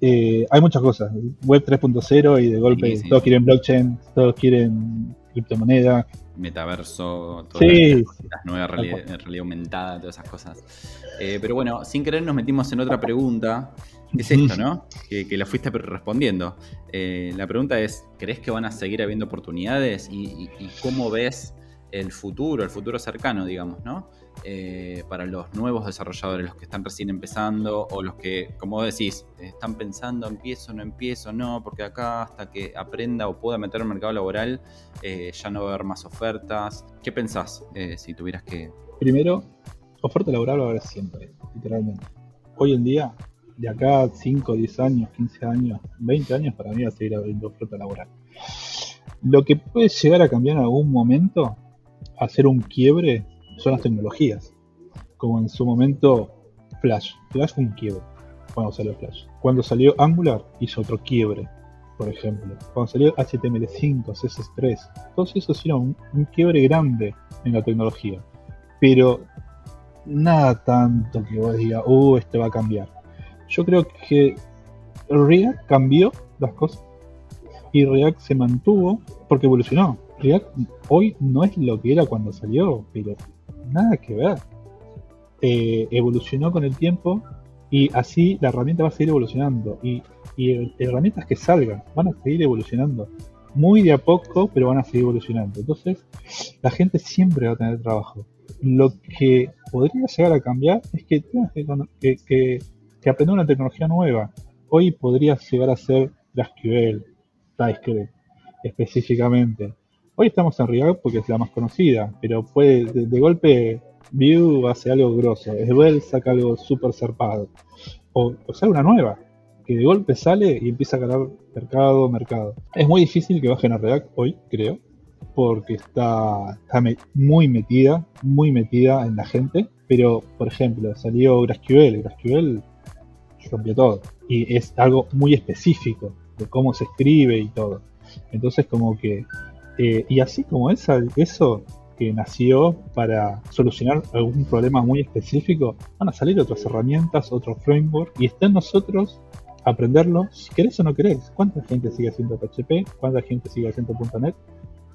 eh, hay muchas cosas, web 3.0 y de golpe todos quieren blockchain, todos quieren criptomoneda. Metaverso, todas las, nuevas realidad, realidad, aumentada, todas esas cosas. Eh, pero bueno, sin querer nos metimos en otra pregunta. Es esto, ¿no? Que, la fuiste respondiendo. Eh, la pregunta es, ¿crees que van a seguir habiendo oportunidades? y cómo ves el futuro, el futuro cercano, digamos, ¿no? Eh, para los nuevos desarrolladores, los que están recién empezando o los que, como decís, están pensando, empiezo, no empiezo, no, porque acá hasta que aprenda o pueda meter el mercado laboral eh, ya no va a haber más ofertas. ¿Qué pensás eh, si tuvieras que...? Primero, oferta laboral va a haber siempre, literalmente. Hoy en día, de acá 5, 10 años, 15 años, 20 años, para mí va a seguir habiendo oferta laboral. Lo que puede llegar a cambiar en algún momento hacer un quiebre son las tecnologías. Como en su momento Flash. Flash fue un quiebre cuando salió Flash. Cuando salió Angular hizo otro quiebre, por ejemplo. Cuando salió HTML5, CSS3, todos esos hicieron un, quiebre grande en la tecnología. Pero nada tanto que vos digas, uh, esto va a cambiar. Yo creo que React cambió las cosas y React se mantuvo porque evolucionó. React hoy no es lo que era cuando salió, pero nada que ver. Eh, evolucionó con el tiempo y así la herramienta va a seguir evolucionando. Y, herramientas que salgan van a seguir evolucionando. Muy de a poco, pero van a seguir evolucionando. Entonces, la gente siempre va a tener trabajo. Lo que podría llegar a cambiar es que tengas que, que, aprender una tecnología nueva. Hoy podría llegar a ser GraphQL, TypeScript, específicamente. Hoy estamos en React porque es la más conocida, pero puede, de, golpe Vue hace algo grosso, Svelte saca algo súper zarpado, o, o sale una nueva, que de golpe sale y empieza a ganar mercado, mercado. Es muy difícil que bajen a React hoy, creo, porque está, está muy metida, muy metida en la gente, pero por ejemplo, salió GraphQL, GraphQL rompió todo, y es algo muy específico de cómo se escribe y todo. Entonces como que eh, y así como eso que nació para solucionar algún problema muy específico, van a salir otras herramientas, otros framework, y está en nosotros aprenderlo, si querés o no querés. ¿Cuánta gente sigue haciendo PHP? ¿Cuánta gente sigue haciendo .NET?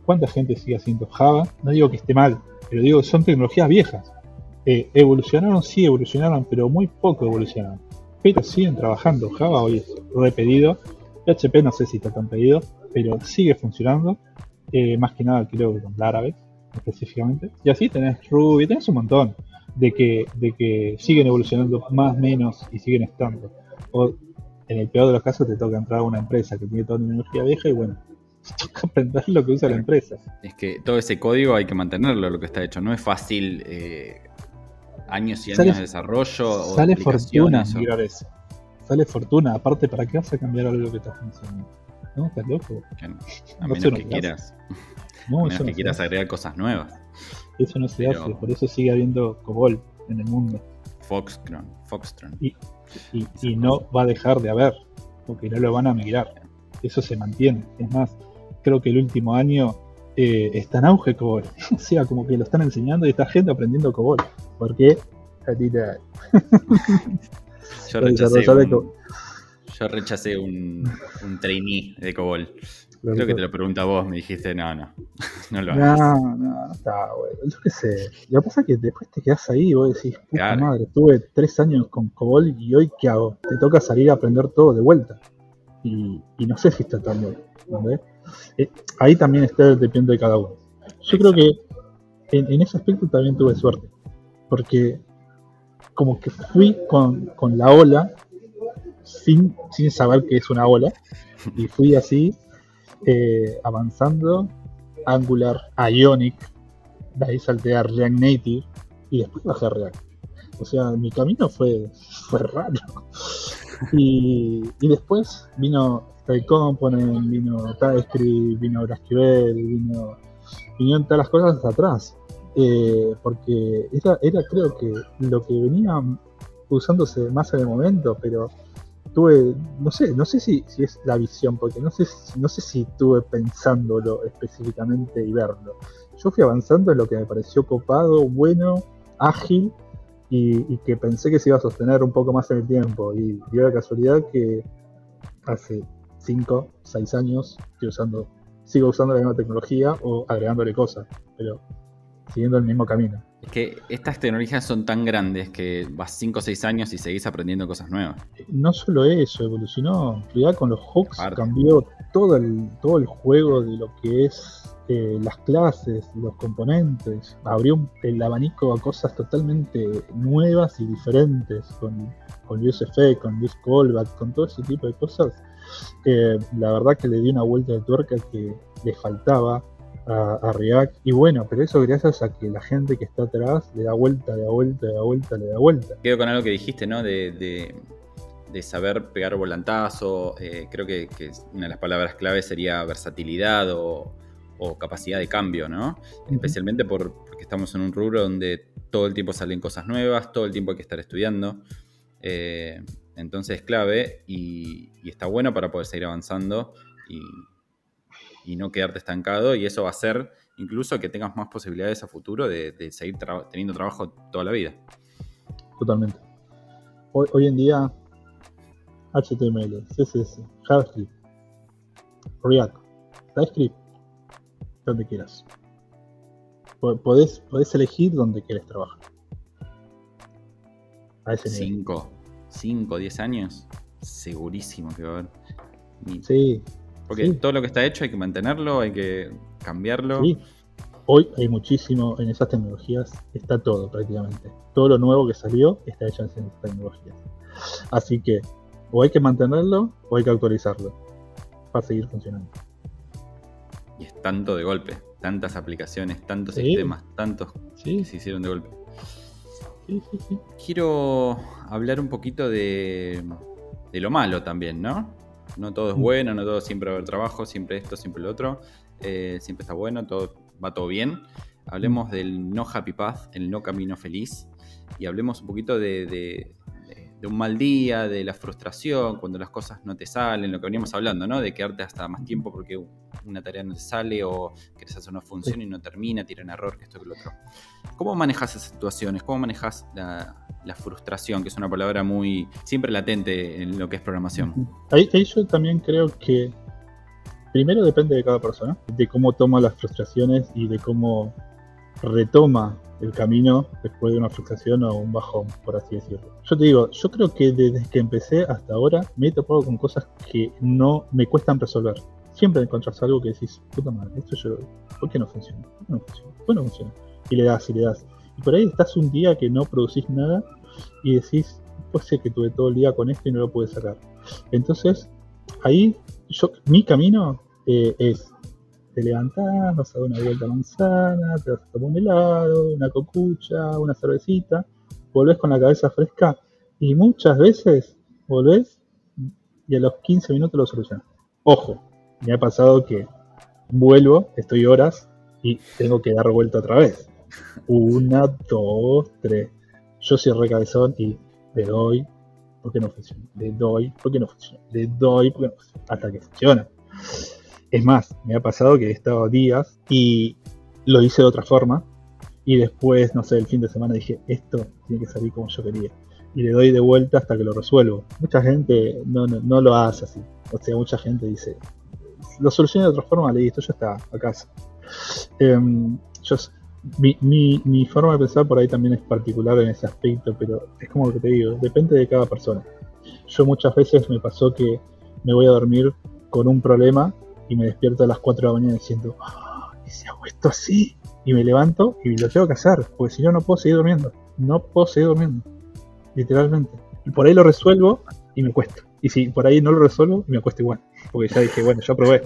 ¿Cuánta gente sigue haciendo Java? No digo que esté mal, pero digo, son tecnologías viejas. Eh, evolucionaron, sí evolucionaron, pero muy poco evolucionaron. Pero siguen trabajando. Java hoy es repetido. PHP no sé si está tan pedido, pero sigue funcionando eh, más que nada creo que con Laravel específicamente. Y así tenés Ruby, tenés un montón de que, de que siguen evolucionando más, menos y siguen estando. O en el peor de los casos te toca entrar a una empresa que tiene toda la tecnología vieja y bueno, te toca aprender lo que usa la empresa. Es que todo ese código hay que mantenerlo, lo que está hecho. No es fácil eh, años y años de desarrollo. Sale fortuna mirar eso. Sale fortuna. Aparte, ¿para qué vas a cambiar algo que está funcionando? ¿No? ¿Estás loco? A menos que quieras. No, a menos que quieras agregar cosas nuevas. Eso no se hace, por eso sigue habiendo COBOL en el mundo. Foxtron, Foxtron. Y, y, no va a dejar de haber, porque no lo van a migrar. Eso se mantiene. Es más, creo que el último año eh, está en auge COBOL. o sea, como que lo están enseñando y está gente aprendiendo COBOL. Porque Yo rechacé, yo rechacé un, un trainee de COBOL. Creo que te lo pregunto a vos, me dijiste, no, no, no lo hagas. No, no, está bueno. Yo qué sé. Lo que pasa es que después te quedas ahí y vos decís, puta madre, estuve tres años con COBOL y hoy ¿qué hago? Te toca salir a aprender todo de vuelta. Y, y no sé si está tan bien. Eh, ahí también está, depende de cada uno. Yo creo que en, en, ese aspecto también tuve suerte. Porque como que fui con, con la ola sin, sin saber que es una ola. Y fui así, eh, avanzando, Angular, Ionic, de ahí salté a React Native y después bajé a React. O sea, mi camino fue, fue raro. Y, y después vino Style Component, vino TypeScript, vino GraphQL, vino, vinieron todas las cosas atrás. Eh, porque era, era creo que lo que venía usándose más en el momento, pero tuve, no sé, no sé si, si es la visión, porque no sé, no sé si estuve pensándolo específicamente y verlo. Yo fui avanzando en lo que me pareció copado, bueno, ágil y, que pensé que se iba a sostener un poco más en el tiempo. Y dio la casualidad que hace 5, 6 años estoy usando, sigo usando la misma tecnología o agregándole cosas, pero siguiendo el mismo camino. Es que estas tecnologías son tan grandes que vas 5 o 6 años y seguís aprendiendo cosas nuevas. No solo eso, evolucionó, ya con los hooks cambió todo el, todo el juego de lo que es eh, las clases, los componentes, abrió el abanico a cosas totalmente nuevas y diferentes con, con USF, con Use Callback, con todo ese tipo de cosas. Eh, la verdad que le dio una vuelta de tuerca que le faltaba a, React. Y bueno, pero eso gracias a que la gente que está atrás le da vuelta, le da vuelta, le da vuelta, le da vuelta. Quedo con algo que dijiste, ¿no? De, saber pegar volantazo. Eh, creo que, una de las palabras clave sería versatilidad o, capacidad de cambio, ¿no? Especialmente por, porque estamos en un rubro donde todo el tiempo salen cosas nuevas, todo el tiempo hay que estar estudiando. Eh, entonces es clave y, y, está bueno para poder seguir avanzando y, y no quedarte estancado y eso va a hacer incluso que tengas más posibilidades a futuro de, seguir teniendo trabajo toda la vida. Totalmente. Hoy, en día, HTML, CSS, JavaScript, React, TypeScript, donde quieras. Podés, podés elegir donde quieres trabajar. A ese 5, 5, 10 años, segurísimo que va a haber. Sí, porque todo lo que está hecho hay que mantenerlo, hay que cambiarlo. Sí. Hoy hay muchísimo en esas tecnologías, está todo prácticamente. Todo lo nuevo que salió está hecho en esas tecnologías. Así que o hay que mantenerlo o hay que actualizarlo para seguir funcionando. Y es tanto de golpe, tantas aplicaciones, tantos sistemas, tantos que se hicieron de golpe. Sí, sí, sí. Quiero hablar un poquito de, de lo malo también, ¿no? No todo es bueno, no todo siempre va a haber trabajo, siempre esto, siempre lo otro. Eh, siempre está bueno, todo va todo bien. Hablemos del no happy path, el no camino feliz. Y hablemos un poquito de, un mal día, de la frustración, cuando las cosas no te salen, lo que veníamos hablando, ¿no? De quedarte hasta más tiempo porque una tarea no te sale o quieres hacer una función y no termina, tira un error, que esto, que lo otro. ¿Cómo manejas esas situaciones? ¿Cómo manejas la, la frustración, que es una palabra muy siempre latente en lo que es programación. Ahí, yo también creo que primero depende de cada persona, de cómo toma las frustraciones y de cómo retoma el camino después de una frustración o un bajón, por así decirlo. Yo te digo, yo creo que desde que empecé hasta ahora me he topado con cosas que no me cuestan resolver. Siempre encontrás algo que decís, puta madre, esto yo, ¿por qué no funciona? ¿Por qué no funciona? ¿Por qué no funciona? Y le das y le das. Y por ahí estás un día que no producís nada y decís, pues sé que tuve todo el día con esto y no lo pude sacar. Entonces, ahí yo, mi camino eh, es, te levantás, vas a dar una vuelta a manzana, te vas a tomar un helado, una cocucha, una cervecita, volvés con la cabeza fresca y muchas veces volvés y a los 15 minutos lo solucionas. Ojo, me ha pasado que vuelvo, estoy horas y tengo que dar vuelta otra vez. Una, dos, tres. Yo cierro cabezón y le doy porque no funciona. Le doy porque no funciona. Le doy porque no funciona. Hasta que funciona. Es más, me ha pasado que he estado días y lo hice de otra forma. Y después, no sé, el fin de semana dije, esto tiene que salir como yo quería. Y le doy de vuelta hasta que lo resuelvo. Mucha gente no, no, lo hace así. O sea, mucha gente dice, lo solucioné de otra forma, le esto ya está, a casa. Em, mi, mi, forma de pensar por ahí también es particular en ese aspecto, pero es como lo que te digo, depende de cada persona. Yo muchas veces me pasó que me voy a dormir con un problema y me despierto a las 4 de la mañana diciendo, ah, ¿y si hago esto así? Y me levanto y lo tengo que hacer, porque si no, no puedo seguir durmiendo. No puedo seguir durmiendo, literalmente. Y por ahí lo resuelvo y me cuesta. Y si por ahí no lo resuelvo, me cuesta igual, porque ya dije, bueno, ya probé.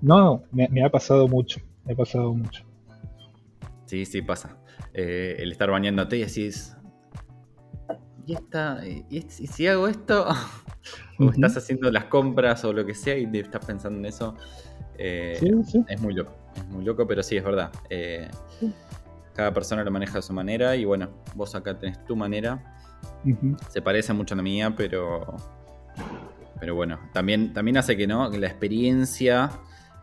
No, me, me ha pasado mucho, me ha pasado mucho. Sí, sí, pasa. Eh, el estar bañándote y decís, ¿y, esta, y, si hago esto? o estás haciendo las compras o lo que sea y te estás pensando en eso. Eh, es muy loco, es muy loco, pero sí, es verdad. Eh, cada persona lo maneja de su manera y bueno, vos acá tenés tu manera. Se parece mucho a la mía, pero pero bueno, también, también hace que no, que la experiencia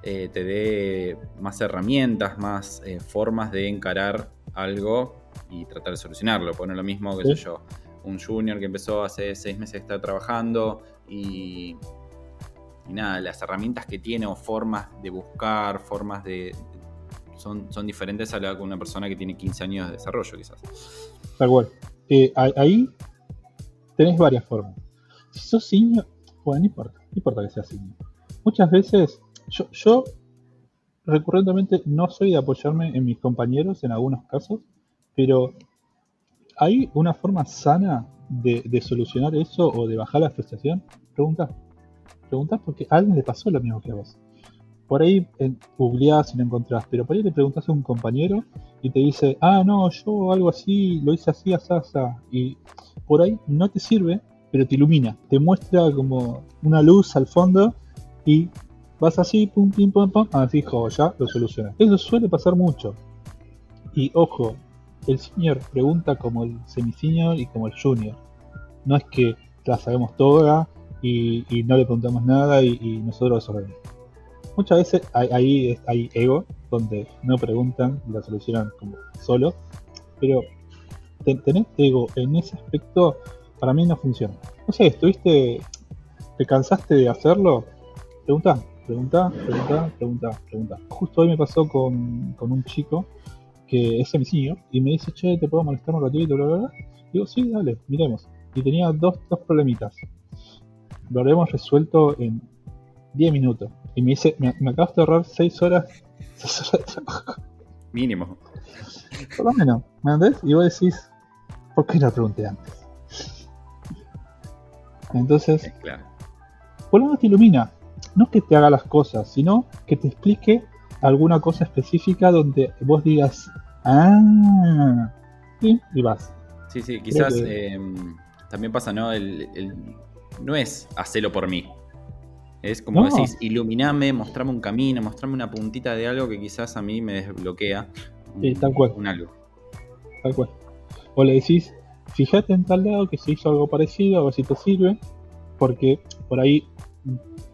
eh, te dé más herramientas, más formas de encarar algo y tratar de solucionarlo. Pone lo mismo, que sé yo, un junior que empezó hace seis meses de estar trabajando y, nada, las herramientas que tiene o formas de buscar, formas de... son, son diferentes a la de una persona que tiene 15 años de desarrollo quizás. Tal cual. Eh, ahí tenés varias formas. Si sos senior, bueno, no importa, no importa que seas senior. Muchas veces, yo, yo recurrentemente no soy de apoyarme en mis compañeros en algunos casos, pero ¿hay una forma sana de, solucionar eso o de bajar la frustración? Pregunta. Preguntas porque a alguien le pasó lo mismo que a vos. Por ahí googleás y lo encontrás, pero por ahí le preguntas a un compañero y te dice, ah, no, yo algo así, lo hice así, así, así. Y por ahí no te sirve, pero te ilumina, te muestra como una luz al fondo y vas así, pum, pim, pum, pum, ah, fijo, ya lo solucionas. Eso suele pasar mucho. Y ojo, el senior pregunta como el semi-senior y como el junior. No es que la sabemos toda y, no le preguntamos nada y, nosotros resolvemos. Muchas veces hay, hay, ego donde no preguntan y la solucionan como solo, pero tener ego en ese aspecto para mí no funciona. No sé, estuviste, te cansaste de hacerlo, pregunta, pregunta, pregunta, pregunta, pregunta. Justo hoy me pasó con, con un chico que es sencillo, y me dice, che, ¿te puedo molestar un ratito? Bla, bla, bla. Digo, sí, dale, miremos. Y tenía dos, dos problemitas. Lo habremos resuelto en 10 minutos. Y me dice, me, me acabas de ahorrar 6 horas, 6 horas de trabajo. Mínimo. Por lo menos, ¿me entendés? Y vos decís, ¿por qué no pregunté antes? Entonces, claro. por lo menos te ilumina. No es que te haga las cosas, sino que te explique alguna cosa específica donde vos digas, ah, y vas. Sí, sí, quizás em, también pasa, ¿no? El, no es hacerlo por mí. Es como decís, iluminame, mostrame un camino, mostrame una puntita de algo que quizás a mí me desbloquea. Sí, tal cual. Un algo. Tal cual. O le decís, fíjate en tal lado que se hizo algo parecido, a ver si te sirve, porque por ahí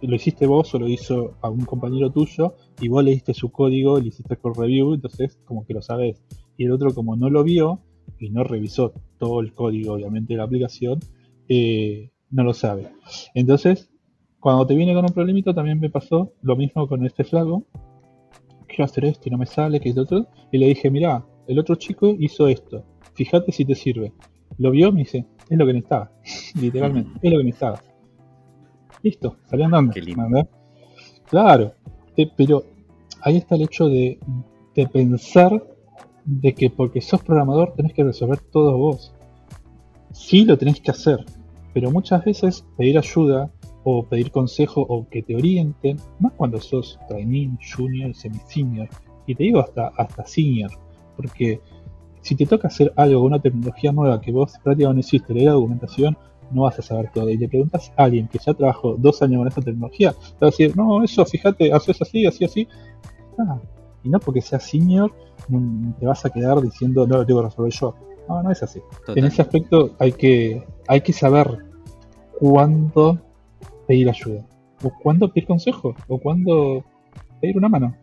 lo hiciste vos o lo hizo algún compañero tuyo y vos leíste su código, le hiciste el review, entonces como que lo sabes. Y el otro como no lo vio y no revisó todo el código obviamente de la aplicación, eh, no lo sabe. Entonces, cuando te viene con un problemito también me pasó lo mismo con este flago. Quiero hacer esto y no me sale, que es otro. Y le dije, mira, el otro chico hizo esto. Fíjate si te sirve. Lo vio, me dice, es lo que necesitaba. Literalmente, es lo que necesitaba. Listo, salió andando. Claro, eh, pero ahí está el hecho de, pensar de que porque sos programador tenés que resolver todo vos. Sí lo tenés que hacer, pero muchas veces pedir ayuda o pedir consejo o que te orienten, más cuando sos trainee, junior, semi-senior, y te digo hasta, hasta senior, porque si te toca hacer algo una tecnología nueva que vos prácticamente no hiciste, leer la documentación, no vas a saber todo. Y le preguntas a alguien que ya trabajó dos años con esa tecnología, te va a decir, no, eso, fíjate, haces así, así, así. Ah, y no porque seas senior, te vas a quedar diciendo, no lo tengo que resolver yo. No, no es así. En ese aspecto hay que, hay que saber cuándo pedir ayuda, o cuándo pedir consejo, o cuándo pedir una mano.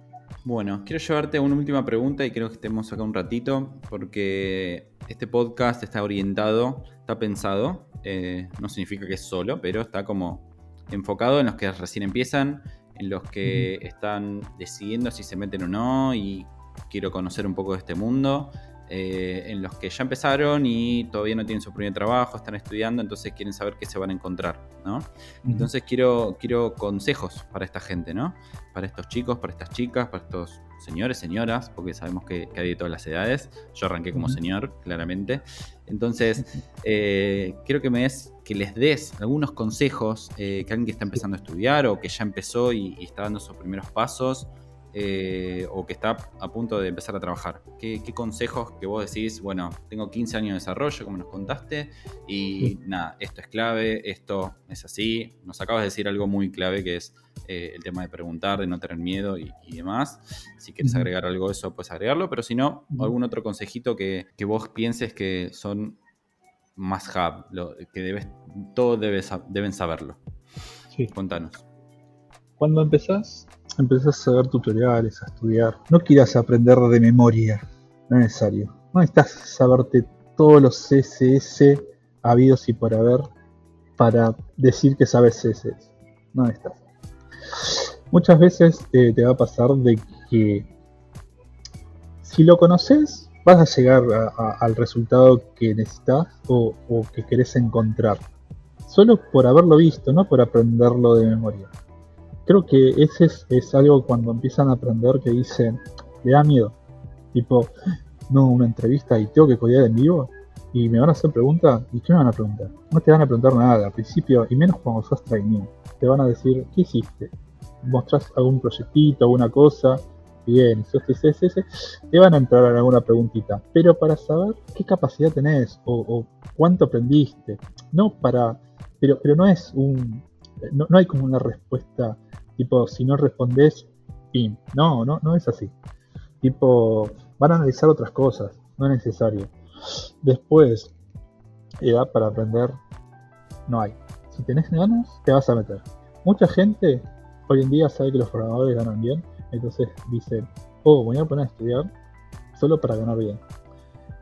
Bueno, quiero llevarte a una última pregunta y creo que estemos acá un ratito, porque este podcast está orientado, está pensado eh, no significa que es solo, pero está como enfocado en los que recién empiezan, en los que están decidiendo si se meten o no y quiero conocer un poco de este mundo. Eh, en los que ya empezaron y todavía no tienen su primer trabajo, están estudiando, entonces quieren saber qué se van a encontrar, ¿no? Entonces quiero, quiero consejos para esta gente, ¿no? Para estos chicos, para estas chicas, para estos señores, señoras, porque sabemos que, hay de todas las edades. Yo arranqué como señor, claramente. Entonces, eh, quiero que me des, que les des algunos consejos eh, que alguien que está empezando a estudiar o que ya empezó y, está dando sus primeros pasos, eh, o que está a punto de empezar a trabajar? ¿Qué, consejos que vos decís, bueno, tengo 15 años de desarrollo, como nos contaste, y nada, esto es clave, esto es así. Nos acabas de decir algo muy clave que es eh, el tema de preguntar, de no tener miedo y, demás. Si quieres agregar algo de eso, puedes agregarlo, pero si no, algún otro consejito que, vos pienses que son más hub, que debes, todos deben saberlo. Sí. Contanos. Cuando empezás, empezás a ver tutoriales, a estudiar. No quieras aprender de memoria, no es necesario. No necesitas saberte todos los CSS habidos y por haber para decir que sabes CSS. No necesitas. Muchas veces eh, te va a pasar de que si lo conoces, vas a llegar al resultado que necesitas o, que querés encontrar. Solo por haberlo visto, no por aprenderlo de memoria. Creo que ese es, algo cuando empiezan a aprender que dicen, le da miedo. Tipo, no, una entrevista y tengo que codear en vivo y me van a hacer preguntas. ¿Y qué me van a preguntar? No te van a preguntar nada al principio, y menos cuando sos trainee. Te van a decir, ¿qué hiciste? mostrás algún proyectito, alguna cosa, bien, ese, te van a entrar en alguna preguntita. Pero para saber qué capacidad tenés o, cuánto aprendiste, no para. Pero, pero no es un. No, hay como una respuesta tipo, si no respondes, pim. No, no, no es así. Tipo, van a analizar otras cosas, no es necesario. Después, edad para aprender, no hay. Si tenés ganas, te vas a meter. Mucha gente hoy en día sabe que los programadores ganan bien, entonces dice, oh, voy a poner a estudiar solo para ganar bien.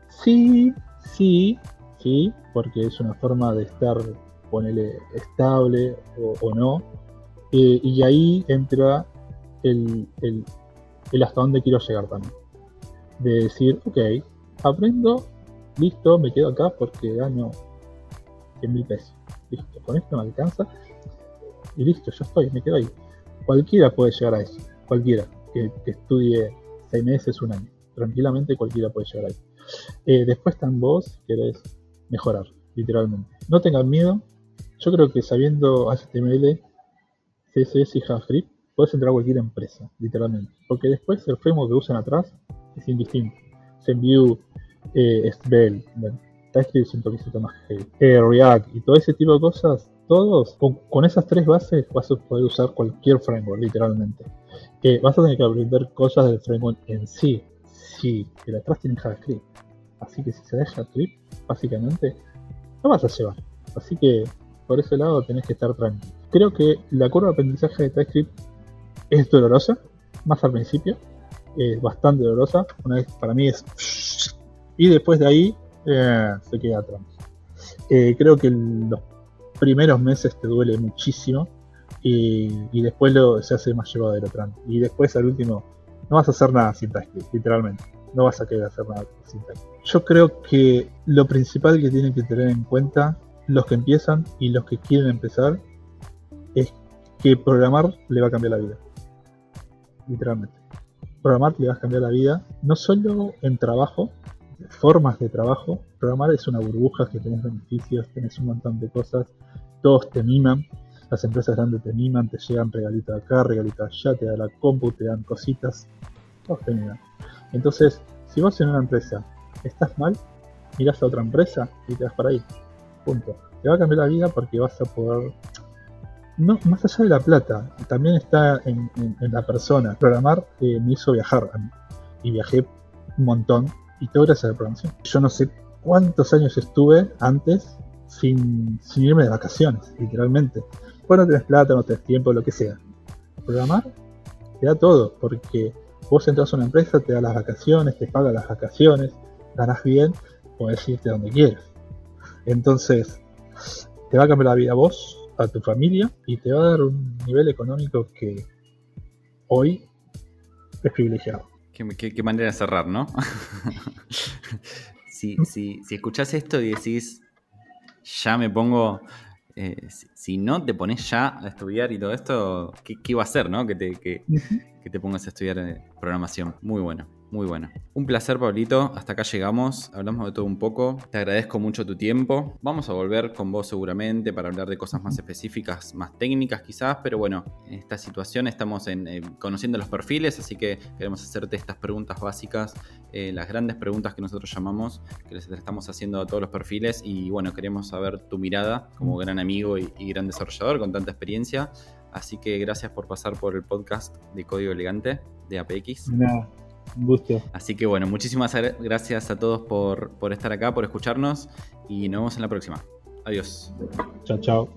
Sí, sí, sí, porque es una forma de estar, ponele, estable o, no. Eh, y ahí entra el, hasta dónde quiero llegar también. De decir, ok, aprendo, listo, me quedo acá porque gano 100 mil pesos. Listo, con esto me alcanza. Y listo, ya estoy, me quedo ahí. Cualquiera puede llegar a eso, cualquiera que, estudie seis meses, un año. Tranquilamente cualquiera puede llegar ahí. Eh, después están vos, querés mejorar, literalmente. No tengan miedo. Yo creo que sabiendo HTML, CSS y JavaScript, puedes entrar a cualquier empresa, literalmente. Porque después el framework que usan atrás es indistinto. ZenView, eh, Svelte, bueno, TypeScript más eh, React y todo ese tipo de cosas todos, con, esas tres bases vas a poder usar cualquier framework, literalmente. Vas a tener que aprender cosas del framework en sí. Sí, pero atrás tiene JavaScript. Así que si se deja JavaScript, básicamente, no vas a llevar. Así que por ese lado tenés que estar tranquilo. Creo que la curva de aprendizaje de TypeScript es dolorosa, más al principio, es bastante dolorosa. Una vez para mí es. Y después de ahí eh, se queda atrás. Eh, creo que los primeros meses te duele muchísimo y, después lo, se hace más llevadero Y después al último no vas a hacer nada sin TypeScript, literalmente. No vas a querer hacer nada sin TypeScript. Yo creo que lo principal que tienen que tener en cuenta los que empiezan y los que quieren empezar es que programar le va a cambiar la vida. Literalmente. Programar le va a cambiar la vida, no solo en trabajo, formas de trabajo. Programar es una burbuja que tenés beneficios, tenés un montón de cosas, todos te miman, las empresas grandes te miman, te llegan regalitos acá, regalitos allá, te dan la compu, te dan cositas, todos te miman. Entonces, si vos en una empresa estás mal, mirás a otra empresa y te vas para ahí. Punto. Te va a cambiar la vida porque vas a poder no, más allá de la plata, también está en, la persona. Programar eh, me hizo viajar y viajé un montón y todo gracias a la programación. Yo no sé cuántos años estuve antes sin, irme de vacaciones, literalmente. Pues no tenés plata, no tenés tiempo, lo que sea. Programar te da todo, porque vos entras a una empresa, te da las vacaciones, te paga las vacaciones, ganás bien, puedes irte donde quieras. Entonces, te va a cambiar la vida a vos, a tu familia, y te va a dar un nivel económico que hoy es privilegiado. Qué, manera de cerrar, ¿no? si, si, si escuchás esto y decís, ya me pongo. Eh, si, no te pones ya a estudiar y todo esto, ¿qué, qué iba a hacer, no? Que te, que, te pongas a estudiar eh, programación. Muy bueno. Muy bueno. Un placer, Pablito. Hasta acá llegamos. Hablamos de todo un poco. Te agradezco mucho tu tiempo. Vamos a volver con vos seguramente para hablar de cosas más específicas, más técnicas quizás, pero bueno, en esta situación estamos en, eh, conociendo los perfiles, así que queremos hacerte estas preguntas básicas, eh, las grandes preguntas que nosotros llamamos, que les estamos haciendo a todos los perfiles y bueno, queremos saber tu mirada como gran amigo y, gran desarrollador con tanta experiencia. Así que gracias por pasar por el podcast de Código Elegante de APX. Un gusto. Así que bueno, muchísimas gracias a todos por, por estar acá, por escucharnos y nos vemos en la próxima. Adiós. Chao, chao.